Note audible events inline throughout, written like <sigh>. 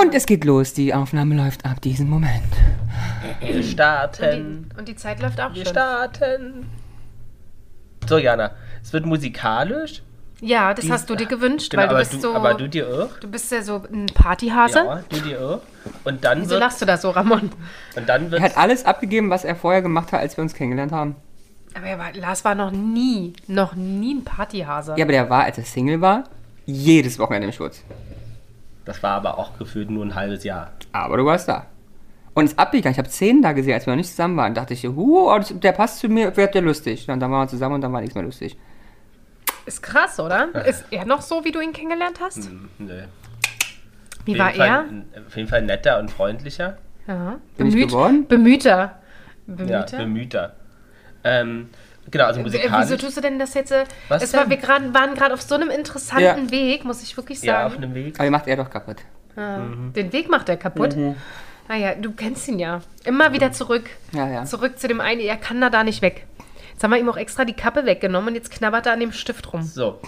Und es geht los. Die Aufnahme läuft ab diesem Moment. Wir und, starten. die, und die Zeit läuft auch Wir schon. starten. So, Jana, es wird musikalisch. Ja, das Die- hast du dir gewünscht, Genau, weil du aber, bist du, so. aber du dir auch. du bist ja so ein Partyhase. Ja, du dir auch. Und dann Wieso wird, lachst du da so, Ramon? und dann Er wird hat alles abgegeben, was er vorher gemacht hat, als wir uns kennengelernt haben. Aber er war, Lars war noch nie, noch nie ein Partyhase. Ja, aber der war, als er Single war, jedes Wochenende im Schutz. Das war aber auch gefühlt nur ein halbes Jahr. Aber du warst da. Und es ist abgegangen. Ich habe zehn da gesehen, als wir noch nicht zusammen waren. dachte ich, huh, oh, der passt zu mir, wird der lustig. Und dann waren wir zusammen und dann war nichts mehr lustig. Ist krass, oder? Ist er noch so, wie du ihn kennengelernt hast? Hm, Nö. Wie Auf war Fall- er? Auf jeden Fall netter und freundlicher. Ja. Bin ich geworden? Bemühter. Ja, Bemühter? bemühter. Ähm, genau, also Äh, musikalisch. Wieso tust du denn das jetzt? äh, Was es war, denn? wir grad, waren gerade auf so einem interessanten Ja. Weg, muss ich wirklich ja, auf sagen. einem Weg. Aber macht er doch kaputt. Ja. Den Weg macht er kaputt. Naja, du kennst ihn ja. Immer wieder zurück. Ja, ja. Zurück zu dem einen, er kann da, da nicht weg. Jetzt haben wir ihm auch extra die Kappe weggenommen und jetzt knabbert er an dem Stift rum. So,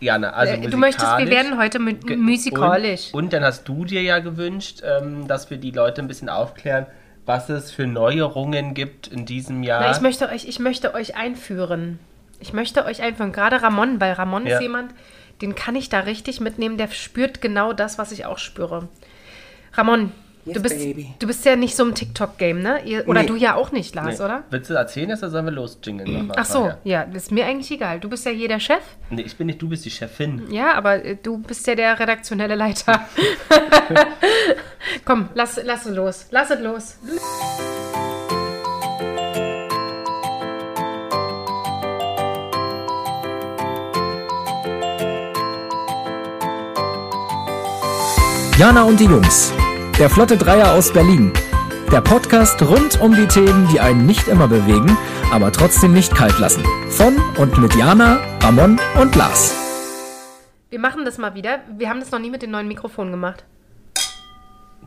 Jana, also Äh, du möchtest, wir musikalisch- werden heute musikalisch. Und, und dann hast du dir ja gewünscht, ähm, dass wir die Leute ein bisschen aufklären, was es für Neuerungen gibt in diesem Jahr. Na, ich, möchte euch, ich möchte euch einführen. Ich möchte euch einführen. Gerade Ramon, weil Ramon Ja. ist jemand, den kann ich da richtig mitnehmen, der spürt genau das, was ich auch spüre. Ramon, Yes, du, bist, baby. du bist ja nicht so im TikTok-Game, ne? Ihr, oder Nee. du ja auch nicht, Lars, Nee. oder? Willst du erzählen jetzt oder sollen wir losjingeln nochmal? Ach so, ja, das ist mir eigentlich egal. Du bist ja hier der Chef. Nee, ich bin nicht, du bist die Chefin. Ja, aber äh, du bist ja der redaktionelle Leiter. <laughs> Komm, lass, lass es los. Lass es los. Jana und die Jungs. Der Flotte Dreier aus Berlin. Der Podcast rund um die Themen, die einen nicht immer bewegen, aber trotzdem nicht kalt lassen. Von und mit Jana, Ramon und Lars. Wir machen das mal wieder. Wir haben das noch nie mit den neuen Mikrofonen gemacht.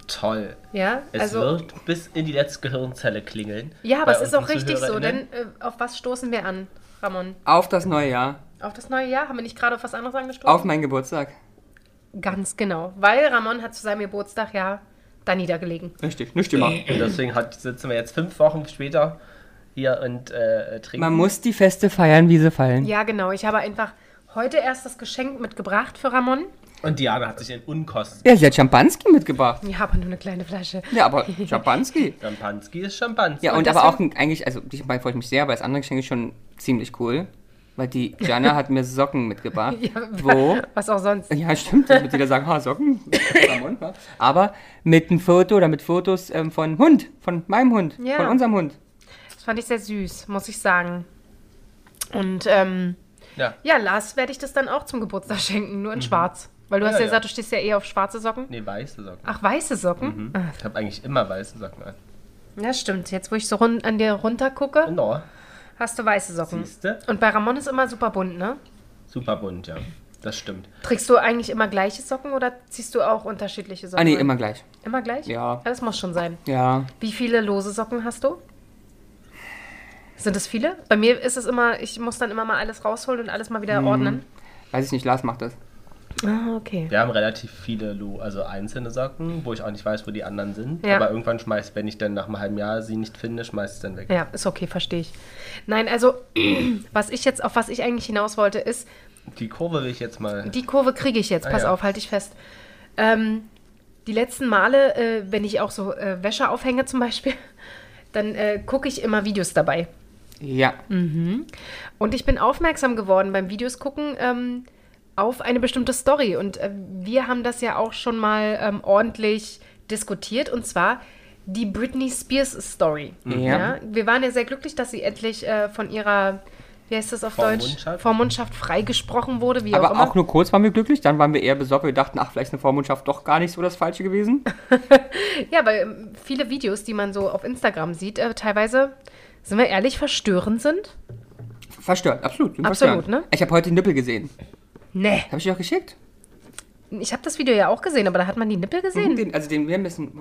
Toll. Ja, Es also. wird bis in die letzte Gehirnzelle klingeln. Ja, aber es ist auch richtig so, denn äh, auf was stoßen wir an, Ramon? Auf das neue Jahr. Auf das neue Jahr? Haben wir nicht gerade auf was anderes angestoßen? Auf meinen Geburtstag. Ganz genau. Weil Ramon hat zu seinem Geburtstag ja da niedergelegen. Richtig, nicht immer. Und deswegen hat, sitzen wir jetzt fünf Wochen später hier und äh, trinken. Man muss die Feste feiern, wie sie fallen. Ja, genau. Ich habe einfach heute erst das Geschenk mitgebracht für Ramon. Und Diana hat sich in Unkosten. Ja, sie hat Champanski mitgebracht. Ja, aber nur eine kleine Flasche. Ja, aber Champanski. <laughs> Champanski ist Champanski. Ja, und, Und aber auch ein- eigentlich, also diesmal freue ich mich sehr, weil das andere Geschenk ist schon ziemlich cool. Weil die Jana hat mir Socken mitgebracht. <laughs> Ja, wo? Was auch sonst. Ja, stimmt, wird jeder sagen, ha, Socken. Aber mit einem Foto oder mit Fotos ähm, von Hund, von meinem Hund, Ja. von unserem Hund. Das fand ich sehr süß, muss ich sagen. Und ähm, Ja. ja, Lars werde ich das dann auch zum Geburtstag schenken, nur in schwarz. Weil du Ja, hast ja ja. gesagt, du stehst ja eher auf schwarze Socken. Nee, weiße Socken. Ach, weiße Socken? Ah, Ich habe eigentlich immer weiße Socken an. Ja, stimmt. Jetzt, wo ich so run an dir runter gucke, Genau. Hast du weiße Socken. Siehste? Und bei Ramon ist immer super bunt, ne? Super bunt, ja. Das stimmt. Trägst du eigentlich immer gleiche Socken oder ziehst du auch unterschiedliche Socken? Ah, nee, immer gleich. Immer gleich? Ja. Das muss schon sein. Ja. Wie viele lose Socken hast du? Sind es viele? Bei mir ist es immer, ich muss dann immer mal alles rausholen und alles mal wieder ordnen. Weiß ich nicht, Lars macht das. Ah, okay. Wir haben relativ viele, Lo also einzelne Socken, wo ich auch nicht weiß, wo die anderen sind. Ja. Aber irgendwann schmeißt, wenn ich dann nach einem halben Jahr sie nicht finde, schmeiß ich dann weg. Ja, ist okay, verstehe ich. Nein, also, <clears throat> was ich jetzt, auf was ich eigentlich hinaus wollte, ist, Die Kurve will ich jetzt mal. die Kurve kriege ich jetzt, Ah, pass ja. auf, halte ich fest. Ähm, die letzten Male, äh, wenn ich auch so äh, Wäsche aufhänge zum Beispiel, <laughs> dann äh, gucke ich immer Videos dabei. Ja. Und ich bin aufmerksam geworden beim Videos gucken ähm, auf eine bestimmte Story. Und äh, wir haben das ja auch schon mal ähm, ordentlich diskutiert. Und zwar die Britney Spears Story. Ja. Wir waren ja sehr glücklich, dass sie endlich äh, von ihrer, wie heißt das auf Deutsch? Vormundschaft? Vormundschaft freigesprochen wurde, wie auch Aber immer. auch nur kurz waren wir glücklich, dann waren wir eher besorgt. Wir dachten, ach, vielleicht ist eine Vormundschaft doch gar nicht so das Falsche gewesen. <laughs> Ja, weil ähm, viele Videos, die man so auf Instagram sieht, äh, teilweise, sind wir ehrlich, verstörend sind. Verstört, absolut. Absolut, verstörend. ne? Ich habe heute den Nippel gesehen. Nee. Habe ich dir auch geschickt? Ich habe das Video ja auch gesehen, aber da hat man die Nippel gesehen. Den, also den wir müssen.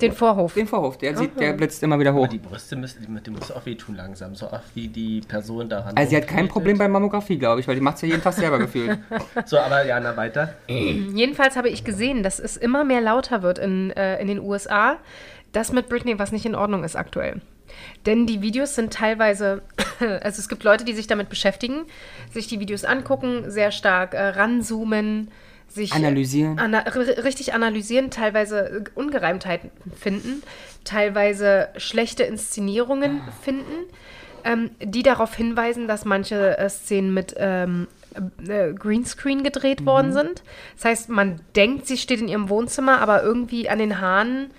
Den Vorhof. Den Vorhof, der, sieht, der blitzt immer wieder hoch. Aber die Brüste müssen, die muss auch wehtun langsam, so oft wie die Person daran. Also sie hat kein. Problem bei Mammographie, glaube ich, weil die macht es ja jeden Tag selber gefühlt. <laughs> So, aber Jana, weiter. Jedenfalls habe ich gesehen, dass es immer mehr lauter wird in, äh, in den USA, dass mit Britney was nicht in Ordnung ist aktuell. Denn die Videos sind teilweise, <coughs> also es gibt Leute, die sich damit beschäftigen, sich die Videos angucken, sehr stark äh, ranzoomen, sich Analysieren. Ana richtig analysieren, teilweise äh, Ungereimtheiten finden, teilweise schlechte Inszenierungen finden, ähm, die darauf hinweisen, dass manche äh, Szenen mit ähm, äh, Greenscreen gedreht worden sind. Das heißt, man denkt, sie steht in ihrem Wohnzimmer, aber irgendwie an den Haaren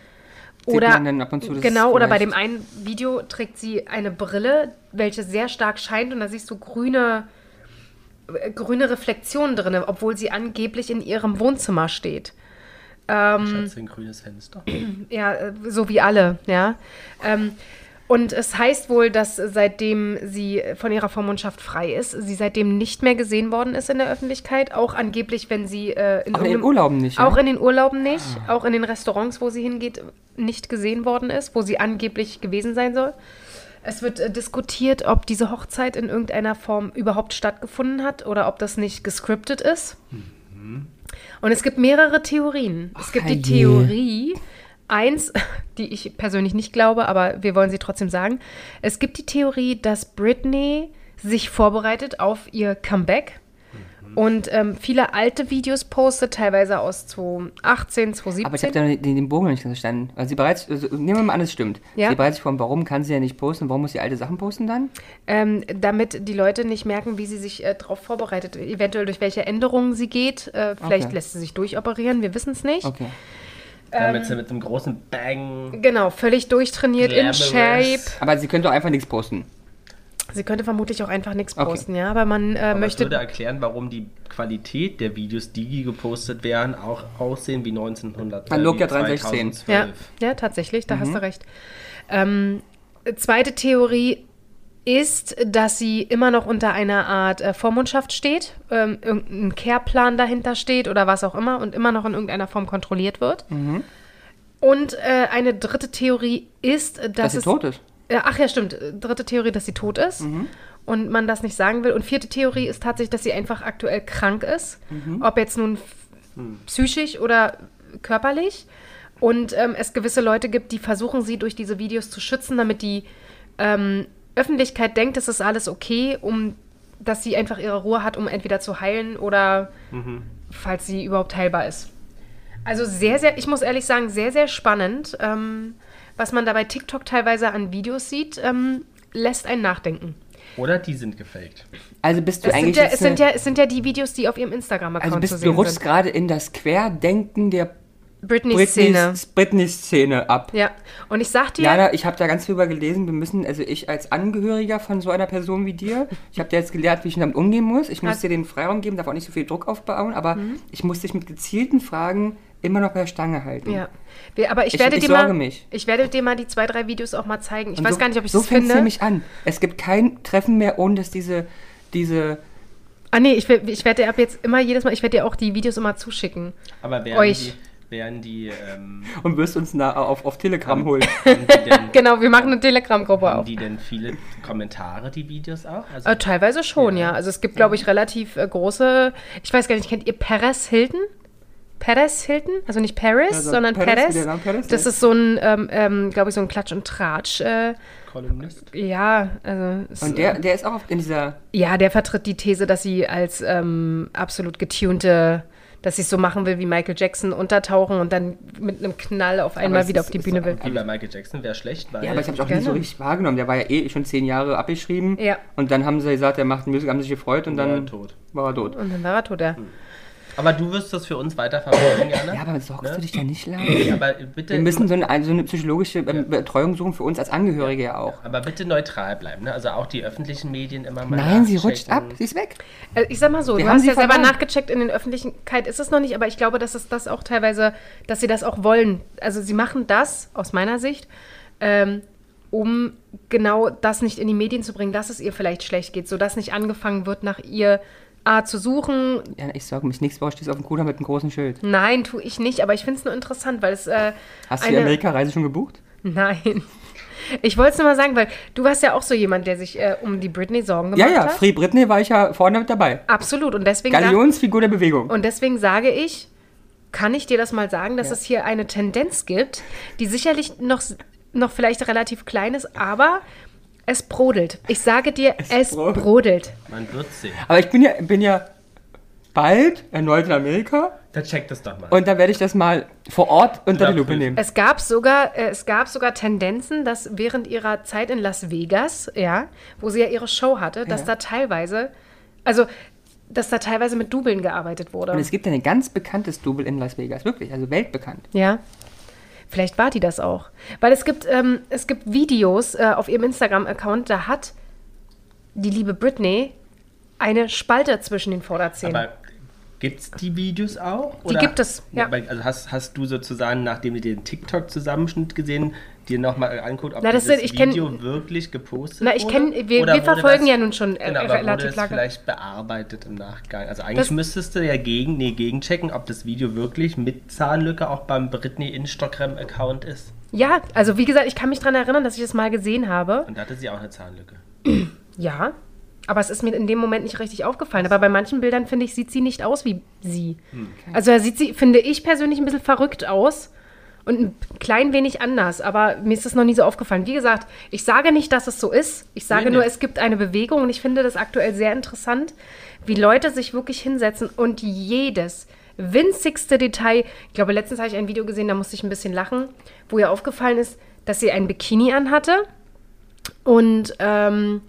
oder man dann ab und zu, das genau oder bei dem einen Video trägt sie eine Brille, welche sehr stark scheint und da siehst du grüne äh, grüne Reflexionen drin, obwohl sie angeblich in ihrem Wohnzimmer steht. Ähm, Schatz, ein grünes Fenster. <clears throat> Ja, äh, so wie alle, ja. Ähm, und es heißt wohl, dass seitdem sie von ihrer Vormundschaft frei ist, sie seitdem nicht mehr gesehen worden ist in der Öffentlichkeit. Auch angeblich, wenn sie äh, in Auch in den Urlauben nicht. Auch ja? in den Urlauben nicht, auch in den Restaurants, wo sie hingeht, nicht gesehen worden ist, wo sie angeblich gewesen sein soll. Es wird äh, diskutiert, ob diese Hochzeit in irgendeiner Form überhaupt stattgefunden hat oder ob das nicht gescriptet ist. Und es gibt mehrere Theorien. es gibt die. Theorie, eins, <laughs> die ich persönlich nicht glaube, aber wir wollen sie trotzdem sagen. Es gibt die Theorie, dass Britney sich vorbereitet auf ihr Comeback und ähm, viele alte Videos postet, teilweise aus 2018, 2017. Aber ich habe da den, den Bogen nicht ganz verstanden. Also sie bereits, also, nehmen wir mal an, es stimmt. Ja. Sie bereitet sich vor, warum kann sie ja nicht posten? Warum muss sie alte Sachen posten dann? Ähm, damit die Leute nicht merken, wie sie sich äh, darauf vorbereitet, eventuell durch welche Änderungen sie geht. Äh, vielleicht Okay. lässt sie sich durchoperieren, wir wissen es nicht. Okay. Damit Ähm. sie mit einem großen Bang. Genau, völlig durchtrainiert, in Glamorous. Shape. Aber sie könnte auch einfach nichts posten. Sie könnte vermutlich auch einfach nichts Okay. posten, ja, aber man äh, Aber möchte. würde erklären, warum die Qualität der Videos, die gepostet werden, auch aussehen wie 1900. An äh, Nokia wie 316. 2012. Ja, ja, tatsächlich, da hast Mhm. du recht. Ähm, zweite Theorie ist, dass sie immer noch unter einer Art äh, Vormundschaft steht, ähm, irgendein Care-Plan dahinter steht oder was auch immer und immer noch in irgendeiner Form kontrolliert wird. Mhm. Und äh, eine dritte Theorie ist, dass, Dass sie es, tot ist. Ja, ach ja, stimmt. Äh, Dritte Theorie, dass sie tot ist Mhm. und man das nicht sagen will. Und vierte Theorie ist tatsächlich, dass sie einfach aktuell krank ist. Mhm. Ob jetzt nun f- psychisch oder körperlich. Und ähm, es gewisse Leute gibt, die versuchen, sie durch diese Videos zu schützen, damit die ähm, Öffentlichkeit denkt, es ist alles okay, um dass sie einfach ihre Ruhe hat, um entweder zu heilen oder falls sie überhaupt heilbar ist. Also sehr, sehr, ich muss ehrlich sagen, sehr, sehr spannend. Ähm, was man da bei TikTok teilweise an Videos sieht, ähm, lässt einen nachdenken. Oder die sind gefaked. Also bist du Es sind, eigentlich ja, jetzt es, sind ja, es sind ja die Videos, die auf ihrem Instagram-Account also zu bist du sehen rutschst sind. gerade in das Querdenken der Britney-Szene. Britney- Britney-Szene ab. Ja, und ich sag dir, Jana, ich habe da ganz viel über gelesen. Wir müssen, also ich als Angehöriger von so einer Person wie dir, ich habe dir jetzt gelernt, wie ich damit umgehen muss. Ich muss dir den Freiraum geben, darf auch nicht so viel Druck aufbauen, aber Mhm. ich muss dich mit gezielten Fragen immer noch bei der Stange halten. ja. Wir, aber ich, Ich- werde ich dir sorge mal, mich. ich werde dir mal die zwei, drei Videos auch mal zeigen. Ich Und weiß so, gar nicht, ob ich so das fängt's finde. nämlich an. Es gibt kein Treffen mehr, ohne dass diese, diese Ah nee, ich, ich werde dir ab jetzt immer jedes Mal, ich werde dir auch die Videos immer zuschicken. Aber werden Euch. die, werden die, ähm, und wirst uns na, auf, auf Telegram holen. haben denn, <laughs> Genau, wir machen eine Telegram-Gruppe haben auf. die denn viele Kommentare, die Videos auch? Also, Äh, teilweise schon, ja. Ja. Also es gibt, glaube ich, relativ äh, große. Ich weiß gar nicht, kennt ihr Perez Hilton? Perez Hilton? Also nicht Paris, Also sondern Perez, das ist so ein, ähm, ähm, glaube ich, so ein Klatsch und Tratsch. Äh, Kolumnist. ja, also. Und der, der ist auch in dieser. Ja, der vertritt die These, dass sie als ähm, absolut getunte, dass es so machen will wie Michael Jackson, untertauchen und dann mit einem Knall auf einmal es wieder ist- auf die Bühne will. Wie bei Michael Jackson wäre schlecht, weil Ja, aber ich habe auch nie so Gerne. richtig wahrgenommen. Der war ja eh schon zehn Jahre abgeschrieben. Ja. Und dann haben sie gesagt, er macht Musik, haben sich gefreut und war dann er tot. war er tot. Und dann war er tot, ja. Aber du wirst das für uns weiter verfolgen, Jana? Ja, aber sorgst Ne? du dich da nicht lang? Ja, aber bitte, Wir müssen so eine, so eine psychologische ähm, Betreuung suchen für uns als Angehörige ja auch. aber bitte neutral bleiben, ne? Also auch die öffentlichen Medien immer mal Nein, sie rutscht ab, sie ist weg. Äh, Ich sag mal so, Wir du haben hast sie ja selber verloren. nachgecheckt, in den Öffentlichkeit ist es noch nicht, aber ich glaube, dass es das auch teilweise, dass sie das auch wollen. Also sie machen das, aus meiner Sicht, ähm, um genau das nicht in die Medien zu bringen, dass es ihr vielleicht schlecht geht, sodass nicht angefangen wird, nach ihr A, zu suchen. Ja, ich sag mich, nächste Woche stehst du auf dem Kuder mit einem großen Schild. Nein, tue ich nicht, aber ich finde es nur interessant, weil es äh, Hast du die eine... Amerika-Reise schon gebucht? Nein. Ich wollte es nur mal sagen, weil du warst ja auch so jemand, der sich äh, um die Britney Sorgen Ja, gemacht ja, hat. Free Britney war ich ja vorne mit dabei. Absolut. Und deswegen, Galionsfigur der Bewegung. und deswegen sage ich, kann ich dir das mal sagen, dass es hier eine Tendenz gibt, die sicherlich noch, noch vielleicht relativ klein ist, aber es brodelt. Ich sage dir, es, brodelt. brodelt. Man wird sehen. Aber ich bin ja, bin ja bald erneut in Amerika Dann check das doch mal. und da werde ich das mal vor Ort unter die Lupe nehmen. Es gab sogar, äh, es gab sogar Tendenzen, dass während ihrer Zeit in Las Vegas, ja, wo sie ja ihre Show hatte, dass Ja. da teilweise, also dass da teilweise mit Dubeln gearbeitet wurde. Und es gibt ein ganz bekanntes Double in Las Vegas, wirklich, also weltbekannt. Ja. Vielleicht war die das auch. Weil es gibt, ähm, es gibt Videos äh, auf ihrem Instagram-Account, da hat die liebe Britney eine Spalte zwischen den Vorderzähnen. Aber gibt es die Videos auch? Die gibt es, ja. Also hast, hast du sozusagen, nachdem du den TikTok-Zusammenschnitt gesehen, dir nochmal anguckt, ob Na, das dieses kenn- Video wirklich gepostet Na, ich wurde? kenn- wir- Oder wir verfolgen das, ja nun schon, äh, genau, aber relativ wurde lange. vielleicht bearbeitet im Nachgang? Also eigentlich Das- müsstest du ja gegen, nee, gegenchecken, ob das Video wirklich mit Zahnlücke auch beim Britney Instagram-Account ist. ja, also wie gesagt, ich kann mich daran erinnern, dass ich das mal gesehen habe. Und da hatte sie auch eine Zahnlücke. Ja, aber es ist mir in dem Moment nicht richtig aufgefallen. Aber bei manchen Bildern, finde ich, sieht sie nicht aus wie sie. Also da sieht sie, finde ich persönlich, ein bisschen verrückt aus und ein klein wenig anders. Aber mir ist das noch nie so aufgefallen. Wie gesagt, ich sage nicht, dass es so ist. Ich sage Nee, nur, nee. es gibt eine Bewegung und ich finde das aktuell sehr interessant, wie Leute sich wirklich hinsetzen und jedes winzigste Detail, ich glaube, letztens habe ich ein Video gesehen, da musste ich ein bisschen lachen, wo ihr aufgefallen ist, dass sie ein Bikini anhatte und ähm,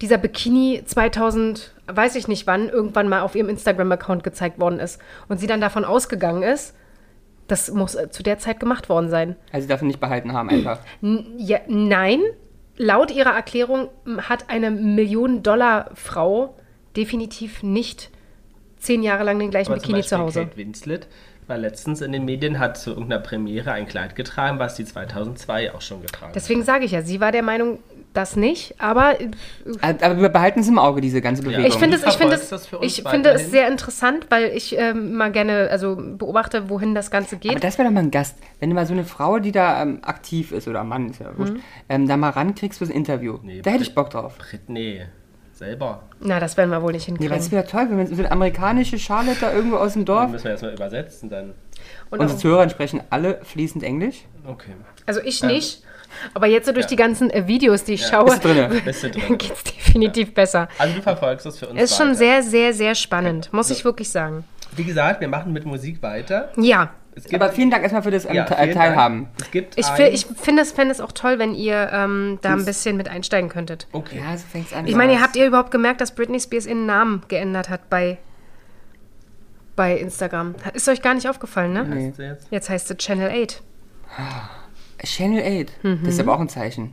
dieser Bikini 2000, weiß ich nicht wann, irgendwann mal auf ihrem Instagram-Account gezeigt worden ist und sie dann davon ausgegangen ist, das muss äh, zu der Zeit gemacht worden sein. Also sie darf ihn nicht behalten haben einfach. Ja, nein, laut ihrer Erklärung hat eine Millionen-Dollar-Frau definitiv nicht zehn Jahre lang den gleichen Aber zum Bikini zu Hause. Kate Winslet war letztens in den Medien, hat zu irgendeiner Premiere ein Kleid getragen, was sie 2002 auch schon getragen Deswegen sage ich ja, sie war der Meinung, das nicht, aber äh, Aber aber wir behalten es im Auge, diese ganze Bewegung. Ich finde es, ich finde es, das ich finde es sehr interessant, weil ich ähm, mal gerne, also beobachte, wohin das Ganze aber geht. das wäre doch mal ein Gast. Wenn du mal so eine Frau, die da ähm, aktiv ist, oder Mann, ist ja wurscht, Mhm. ähm, da mal rankriegst fürs Interview. Nee, da hätte ich Bock drauf. Britney selber. Na, das werden wir wohl nicht Nee, weil es hinkriegen. wäre toll, wenn wir so eine amerikanische Charlotte da irgendwo aus dem Dorf. müssen wir erstmal übersetzen dann. Und Unsere Zuhörer sprechen alle fließend Englisch. Okay. also ich nicht, aber jetzt so durch Ja. die ganzen äh, Videos, die ich Ja. schaue, <laughs> <laughs> geht es definitiv besser. Also du verfolgst das für uns Ist schon weiter. sehr, sehr, sehr spannend, muss ich wirklich sagen. Wie gesagt, wir machen mit Musik weiter. Ja, Es gibt, Aber vielen Dank erstmal für das ähm, ja, Teilhaben. Dank. Es gibt ich, ich finde es, fände es auch toll, wenn ihr ähm, da ein bisschen mit einsteigen könntet. Okay. Ja, so fängt's an. Ich meine, ihr habt ihr überhaupt gemerkt, dass Britney Spears ihren Namen geändert hat bei, bei Instagram? Ist euch gar nicht aufgefallen, ne? Sie jetzt? Jetzt heißt es Channel 8. Channel 8. Mhm. Das ist aber auch ein Zeichen.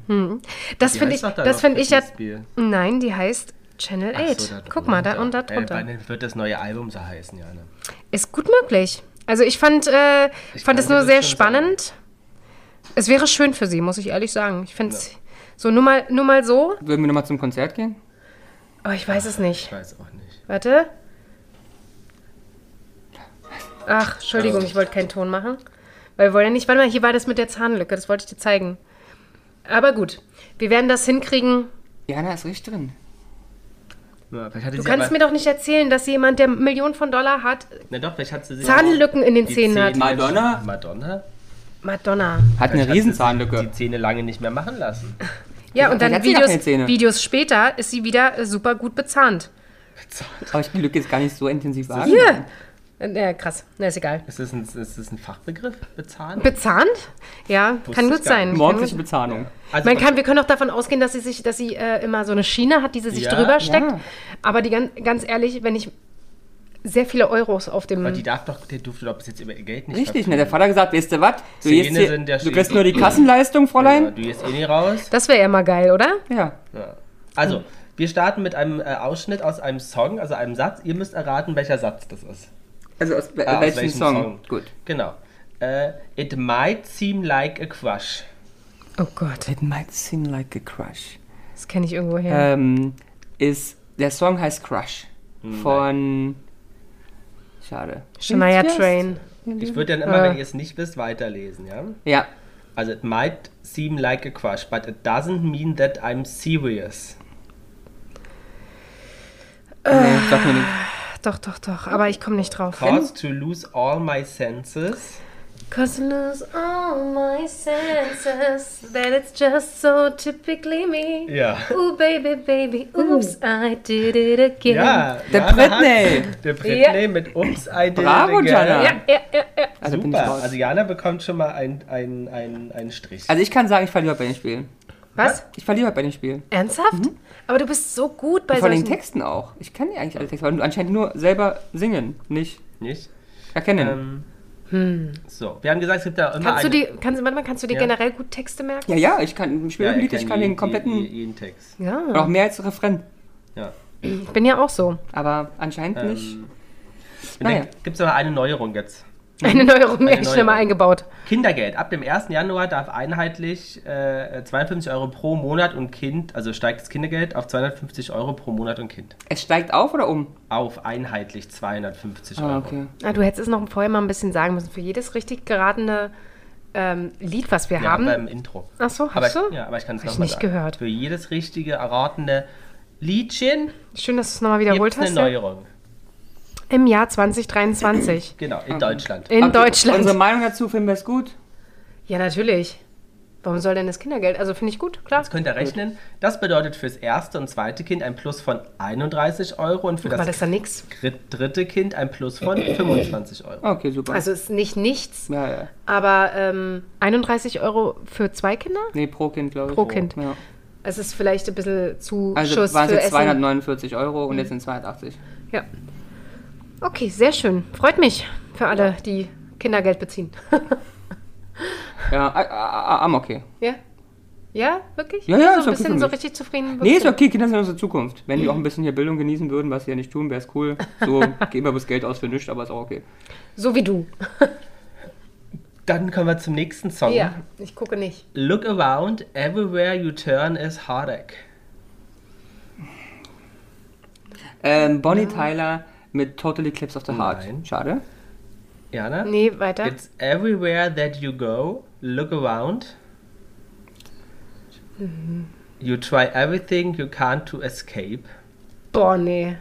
Das Die finde ich, da das finde ich ja. Nein, die heißt Channel Ach 8. so, Guck mal, da und da drunter. Äh, wird das neue Album so heißen, Jana? Ist gut möglich. Also ich fand, äh, Ich fand es nur das sehr spannend. Es wäre schön für sie, muss ich ehrlich sagen. Ich finde es so nur mal, nur mal so. Würden wir nochmal zum Konzert gehen? Aber ich weiß es nicht. Ich weiß auch nicht. Warte. Ach, Entschuldigung, ich wollte keinen Ton machen. Weil wir wollen ja nicht. Warte mal, hier war das mit der Zahnlücke, das wollte ich dir zeigen. Aber gut, wir werden das hinkriegen. Jana ist richtig drin. Ja, Du kannst mir doch nicht erzählen, dass jemand, der Millionen von Dollar hat, Na doch, vielleicht hat sie Zahnlücken in den Zähnen hat. Madonna? Madonna? Madonna. Hat eine Riesenzahnlücke. Die Zähne lange nicht mehr machen lassen. <laughs> Ja, und dann hat sie gar Videos. Videos später ist sie wieder super gut bezahnt. Aber ich die Lücke jetzt gar nicht so intensiv wahr. Hier! Äh, krass, na ist egal. Ist das ein, ist das ein Fachbegriff? Bezahlen? Bezahnt? Ja, Wusste kann gut sein. Morgendliche Bezahlung. Also Man kann, wir können auch davon ausgehen, dass sie sich, dass sie äh, immer so eine Schiene hat, die sie sich Ja, drüber steckt. ja. Aber die ganz, ehrlich, wenn ich sehr viele Euros auf dem. aber die darf doch, der durfte doch bis jetzt über ihr Geld nicht Richtig, ne? Der Vater hat gesagt, weißt du was? Du, du kriegst nur die Kassenleistung, Ja, Fräulein. du gehst eh nie raus. das wäre ja mal geil, oder? Ja. Ja. Also, wir starten mit einem äh, Ausschnitt aus einem Song, also einem Satz. Ihr müsst erraten, welcher Satz das ist. Also aus, Ah, aus welchem Song? Song? Gut. Genau. Äh, It might seem like a crush. Oh Gott, It might seem like a crush. das kenne ich irgendwo her. Ähm, ist, der Song heißt Crush. von. Schade. Shania. Train. Ich würde dann immer, Äh. wenn ihr es nicht wisst, weiterlesen, ja? Ja. Also, it might seem like a crush, but it doesn't mean that I'm serious. Nee, sag mir nicht. Doch, doch, doch. Aber ich komme nicht drauf. Cause to lose all my senses. Cause I lose all my senses That it's just so typically me Ja. Ooh, baby, baby, oops, I did it again. Ja, Der Britney. Der Britney Ja. mit Ups, I did Bravo, it again. Jana. Ja, ja, ja, ja. Also bin ich Super. raus. Also Jana bekommt schon mal einen ein, ein, Strich. Also ich kann sagen, ich verliere bei den Spielen. Was? Ich verliere heute bei den Spielen. Ernsthaft? Aber du bist so gut bei Von den. Texten auch. Ich kann ja eigentlich alle Texte, weil du anscheinend nur selber singen, nicht Nicht? erkennen. Ähm, So, wir haben gesagt, es gibt ja immer Kannst du eine... die, kannst, warte mal, kannst du dir Ja. generell gut Texte merken? ja, ja, ich kann im Spiel Ja, ein Lied, ich kann jeden- den kompletten, jeden, jeden Text. Ja. oder auch mehr als Refrain. Ja. Ich bin ja auch so. Aber anscheinend nicht. Ähm, Naja. Gibt es aber eine Neuerung jetzt. Eine Neuerung, Eine echt schnell mal Neuerung. eingebaut. Kindergeld. Ab dem 1. Januar darf einheitlich äh, 52 Euro pro Monat und Kind, also steigt das Kindergeld auf 250 Euro pro Monat und Kind. Es steigt auf oder um? Auf einheitlich 250 Euro. Ah, okay. Ah, du hättest es noch vorher mal ein bisschen sagen müssen. Für jedes richtig geratene ähm, Lied, was wir Ja, haben. beim Intro. Ach so, Aber, hast du? ja, aber ich kann es ich nochmal nicht sagen. gehört. Für jedes richtige erratene Liedchen Schön, dass du es nochmal wiederholt es eine hast. ja. Im Jahr 2023. <clears throat> Genau, in Deutschland. In Okay, Deutschland. Unsere Meinung dazu finden wir es gut. Ja, natürlich. Warum soll denn das Kindergeld? Also finde ich gut, klar. Jetzt könnt ihr rechnen. Das bedeutet fürs erste und zweite Kind ein Plus von 31 Euro und für Aber das das dritte Kind ein Plus von 25 Euro. Okay, super. Also ist nicht nichts, ja, ja. aber ähm, 31 Euro für zwei Kinder? Nee, pro Kind, glaube ich. Pro Kind. Ja. Es ist vielleicht ein bisschen zu Also Schuss waren es jetzt Essen. 249 Euro und jetzt sind es 280. Ja. Okay, sehr schön. Freut mich für alle, die Kindergeld beziehen. <laughs> Ja, ah, okay. ja? Ja, wirklich? Ja, ja, so ist ein okay bisschen so richtig zufrieden. Nee, ist okay, Kinder sind unsere Zukunft. Wenn die auch ein bisschen hier Bildung genießen würden, was sie ja nicht tun, wäre es cool. So, <laughs> geben wir das Geld aus für nichts, aber ist auch okay. So wie du. <laughs> Dann kommen wir zum nächsten Song. Ja, ich gucke nicht. Look around, everywhere you turn is heartache. Ähm, Bonnie Tyler mit Total Eclipse of the Heart. Nein. Schade. Jana? Nee, weiter. It's everywhere that you go, look around. You try everything you can to escape. Boah, nee.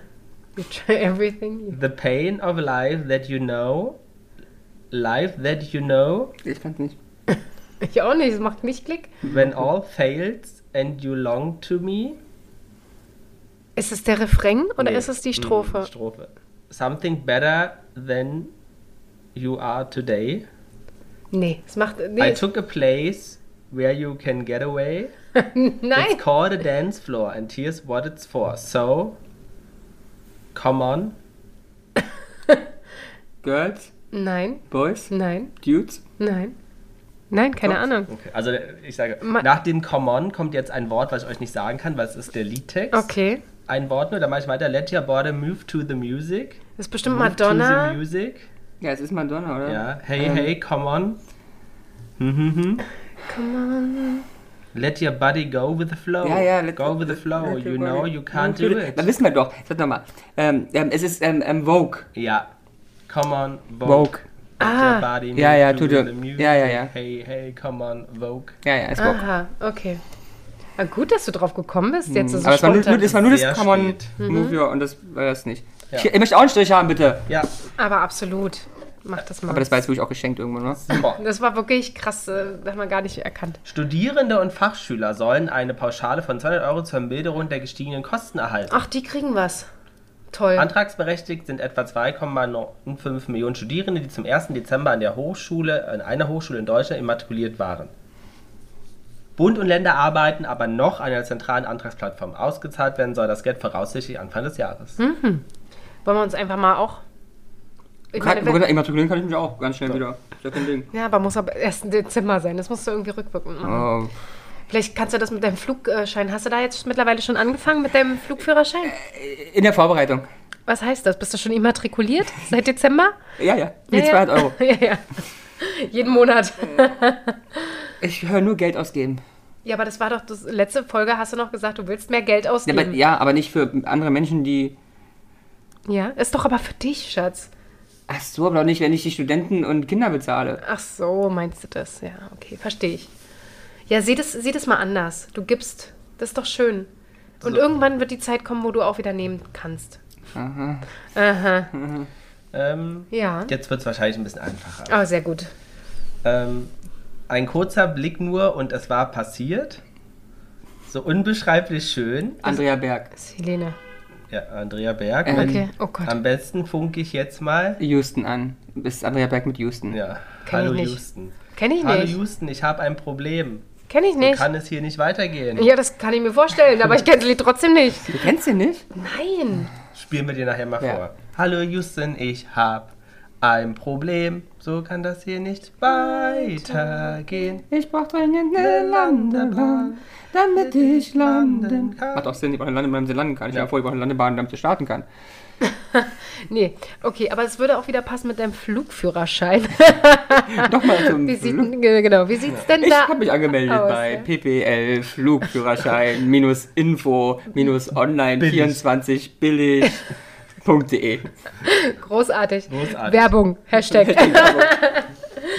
You try <laughs> everything. The pain of life that you know. Life that you know. Ich kann's nicht. <laughs> Ich auch nicht, es macht nicht Klick. When all fails and you long to me. Ist es der Refrain oder Nee. ist es die Strophe? Mm, Strophe. Something better than you are today. Nee, es macht. I Nee, took a place where you can get away. <laughs> nein. It's called a dance floor, and here's what it's for. So, come on. <laughs> Girls, Nein, Boys, nein, Dudes. nein. Nein, keine Ahnung. Okay. Also, ich sage, Ma- nach dem come on kommt jetzt ein Wort, was ich euch nicht sagen kann, weil es ist der Liedtext. Okay. Ein Wort nur, dann mache ich weiter. Let your body move to the music. Das ist bestimmt Move To Madonna. the music. Ja, es ist Madonna, oder? Ja. Hey, Ähm, hey, come on. Hm, hm, hm. Come on. Let your body go with the flow. Ja, ja, let- go with the flow. You know you can't do it. Da wissen wir doch. Sag nochmal. Ähm, ähm, es ist ähm, ähm, Vogue. Ja. Come on, Vogue. Vogue. Let Ah. your body move Ja, ja, to tut the music. Ja, ja, ja. Hey, hey, come on, Vogue. Ja, ja, ist Vogue. Aha, okay. Ah, gut, dass du drauf gekommen bist. Jetzt so Aber es war nur, nur, es war nur das Sehr Come on spät. Move ja, und das war das nicht. Ja. Ich, ich möchte auch einen Strich haben, bitte. Ja, Aber absolut. Mach das mal. Aber das war jetzt wirklich auch geschenkt irgendwann, ne? super. Das war wirklich krass, äh, das hat man gar nicht erkannt. Studierende und Fachschüler sollen eine Pauschale von 200 Euro zur Milderung der gestiegenen Kosten erhalten. Ach, die kriegen was. Toll. Antragsberechtigt sind etwa 2,95 Millionen Studierende, die zum 1. Dezember an der Hochschule, an einer Hochschule in Deutschland immatrikuliert waren. Bund und Länder arbeiten aber noch an einer zentralen Antragsplattform. Ausgezahlt werden soll das Geld voraussichtlich Anfang des Jahres. Wollen wir uns einfach mal auch. Ich Kann, meine, wenn, immatrikulieren kann ich mich auch ganz schnell wieder. Ist ja kein Ding. ja, aber muss aber erst im Dezember sein. Das musst du irgendwie rückwirkend machen. Oh. Vielleicht kannst du das mit deinem Flugschein. Hast du da jetzt mittlerweile schon angefangen mit deinem Flugführerschein? In der Vorbereitung. Was heißt das? Bist du schon immatrikuliert seit Dezember? Ja, ja. Wie Ja, 200 ja. Euro. <laughs> ja, ja. Jeden Monat. <laughs> Ich höre nur Geld ausgeben. Ja, aber das war doch das letzte Folge, hast du noch gesagt, du willst mehr Geld Ja ausgeben. aber, ja, aber nicht für andere Menschen, die Ja, ist doch aber für dich, Schatz. Ach so, aber doch nicht, wenn ich die Studenten und Kinder bezahle. Ach so, meinst du das? Ja, okay, verstehe ich. Ja, sieh das, sieh das mal anders. Du gibst. Das ist doch schön. Und irgendwann wird die Zeit kommen, wo du auch wieder nehmen kannst. Aha. Aha. Ähm, Ja. Jetzt wird es wahrscheinlich ein bisschen einfacher. Oh, sehr gut. Ähm, ein kurzer Blick nur und es war passiert. So unbeschreiblich schön. Andrea Berg. Das ist Helene. Ja, Andrea Berg. Ähm, Okay, oh Gott. Am besten funke ich jetzt mal. Houston an. Bist Andrea Berg mit Houston. Ja, Kenn ich hallo nicht. Houston. Kenn ich Hallo nicht. Houston, ich habe ein Problem. Kenn ich So nicht. kann es hier nicht weitergehen. Ja, das kann ich mir vorstellen, aber ich kenne Lied trotzdem nicht. Du kennst ihn nicht? Nein. Spielen wir dir nachher mal Ja. vor. Hallo Houston, ich hab ein Problem. So kann das hier nicht weitergehen. Ich brauch dringend eine Landebahn, damit ich landen kann. Macht auch Sinn, ich brauche eine Landebahn, damit sie landen kann. Ich Ja. ja. vor, ich brauche eine Landebahn, damit sie starten kann. <laughs> Nee, okay, aber es würde auch wieder passen mit deinem Flugführerschein. <laughs> Doch mal zum Wie sieht, Flug. genau, wie sieht's denn Ich da habe mich angemeldet aus, bei ja? PPL Flugführerschein <laughs> minus Info minus online 24 billig.de. Großartig. Großartig. Werbung, Hashtag. <laughs> <laughs>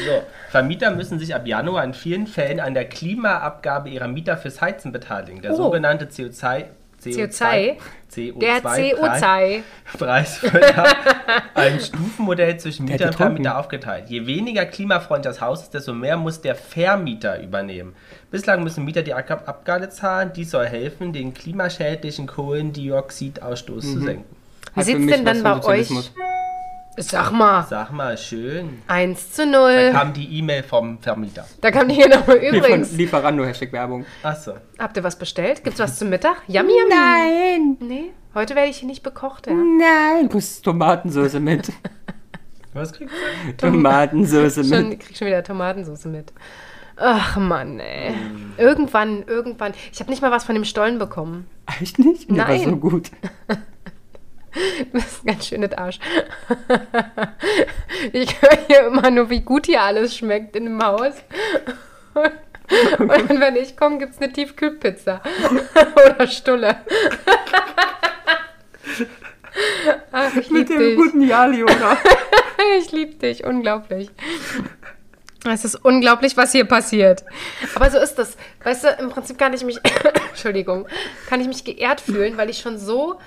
So, Vermieter müssen sich ab Januar in vielen Fällen an der Klimaabgabe ihrer Mieter fürs Heizen beteiligen. Der Oh. sogenannte CO2, CO2? CO2 Der CO2. Preis wird <laughs> einem Stufenmodell zwischen Mieter und. Vermieter aufgeteilt. Je weniger klimafreundlich das Haus ist, desto mehr muss der Vermieter übernehmen. Bislang müssen Mieter die Ab- Abgabe zahlen. Dies soll helfen, den klimaschädlichen Kohlendioxidausstoß Mhm. zu senken. Wie sieht's denn dann bei euch? Sag mal, Sag mal, schön. 1 zu Da 0. kam die E-Mail vom Vermieter. Da kam die hier nochmal <laughs> übrigens. Lieferando, Hashtag Werbung. Achso. Habt ihr was bestellt? Gibt's was zum Mittag? Yummy, yummy. Nein, Nee, heute werde ich hier nicht bekocht, ja. nein. Du hast Tomatensauce mit. <laughs> Was kriegst du? Tomatensauce Schon, mit. ich krieg schon wieder Tomatensauce mit. Ach Mann, ey. Irgendwann, irgendwann. Ich habe nicht mal was von dem Stollen bekommen. Echt nicht? Der war Nein. so gut. <laughs> <laughs> Das ist ein ganz schönes Arsch. <laughs> Ich höre hier immer nur, wie gut hier alles schmeckt in dem Haus. Und wenn ich komme, gibt es eine Tiefkühlpizza. <laughs> Oder Stulle. Ach, ich Mit liebe dem dich. guten Jali, oder? Ich liebe dich. Unglaublich. Es ist unglaublich, was hier passiert. Aber so ist das. Weißt du, im Prinzip kann ich mich, <coughs> Entschuldigung, kann ich mich geehrt fühlen, weil ich schon so